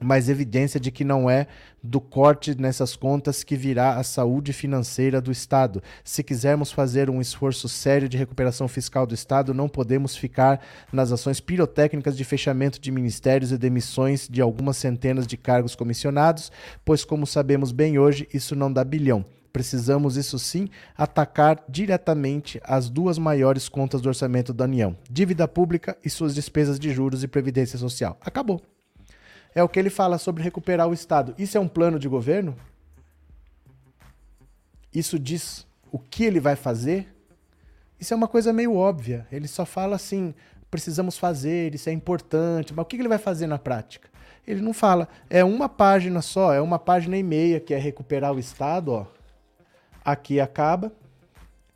mas evidência de que não é do corte nessas contas que virá a saúde financeira do Estado. Se quisermos fazer um esforço sério de recuperação fiscal do Estado, não podemos ficar nas ações pirotécnicas de fechamento de ministérios e demissões de algumas centenas de cargos comissionados, pois, como sabemos bem hoje, isso não dá bilhão. Precisamos, isso sim, atacar diretamente as duas maiores contas do orçamento da União: dívida pública e suas despesas de juros e previdência social. Acabou. É o que ele fala sobre recuperar o Estado. Isso é um plano de governo? Isso diz o que ele vai fazer? Isso é uma coisa meio óbvia. Ele só fala assim: precisamos fazer, isso é importante, mas o que ele vai fazer na prática? Ele não fala. É uma página só, é uma página e meia que é recuperar o Estado, ó aqui acaba,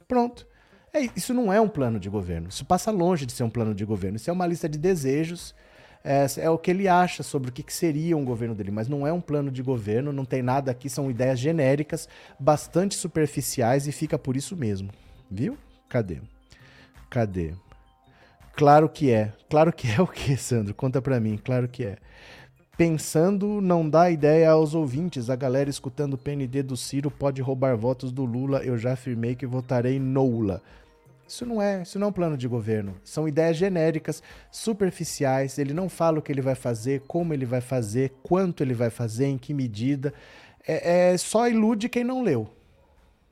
pronto. É, isso não é um plano de governo. Isso passa longe de ser um plano de governo. Isso é uma lista de desejos. É, é o que ele acha sobre o que, que, seria um governo dele, mas não é um plano de governo, não tem nada aqui, são ideias genéricas, bastante superficiais e fica por isso mesmo. Viu? Cadê? Cadê? Claro que é. Claro que é o que, Sandro? Conta pra mim. Claro que é pensando não dá ideia aos ouvintes. A galera escutando o PND do Ciro pode roubar votos do Lula. Eu já afirmei que votarei no Lula. Isso não é, isso não é um plano de governo. São ideias genéricas, superficiais. Ele não fala o que ele vai fazer, como ele vai fazer, quanto ele vai fazer, em que medida. É, é só ilude quem não leu.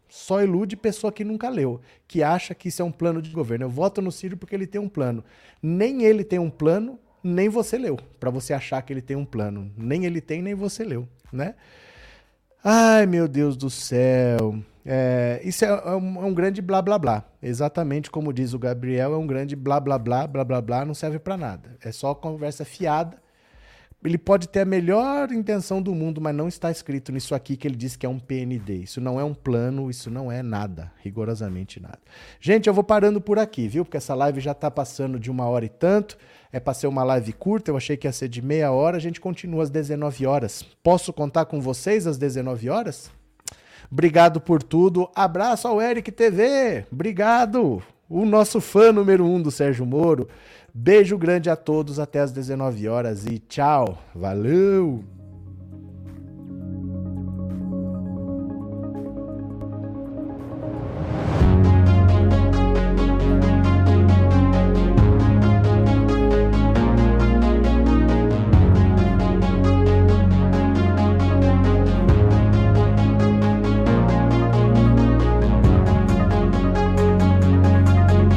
Só ilude pessoa que nunca leu, que acha que isso é um plano de governo. Eu voto no Ciro porque ele tem um plano. Nem ele tem um plano, nem você leu, para você achar que ele tem um plano. Nem ele tem, nem você leu, né? Ai, meu Deus do céu. É, isso é, é, um, é, um, grande blá blá blá. Exatamente como diz o Gabriel, é um grande blá blá blá, blá blá blá, não serve para nada. É só conversa fiada ele pode ter a melhor intenção do mundo, mas não está escrito nisso aqui que ele diz que é um PND. Isso não é um plano, isso não é nada, rigorosamente nada. Gente, eu vou parando por aqui, viu? Porque essa live já está passando de uma hora e tanto. É para ser uma live curta, eu achei que ia ser de meia hora. A gente continua às 19 horas. Posso contar com vocês às 19 horas? Obrigado por tudo. Abraço ao Eric TV. Obrigado. O nosso fã número um do Sérgio Moro. Beijo grande a todos, até às 19 horas e tchau. Valeu!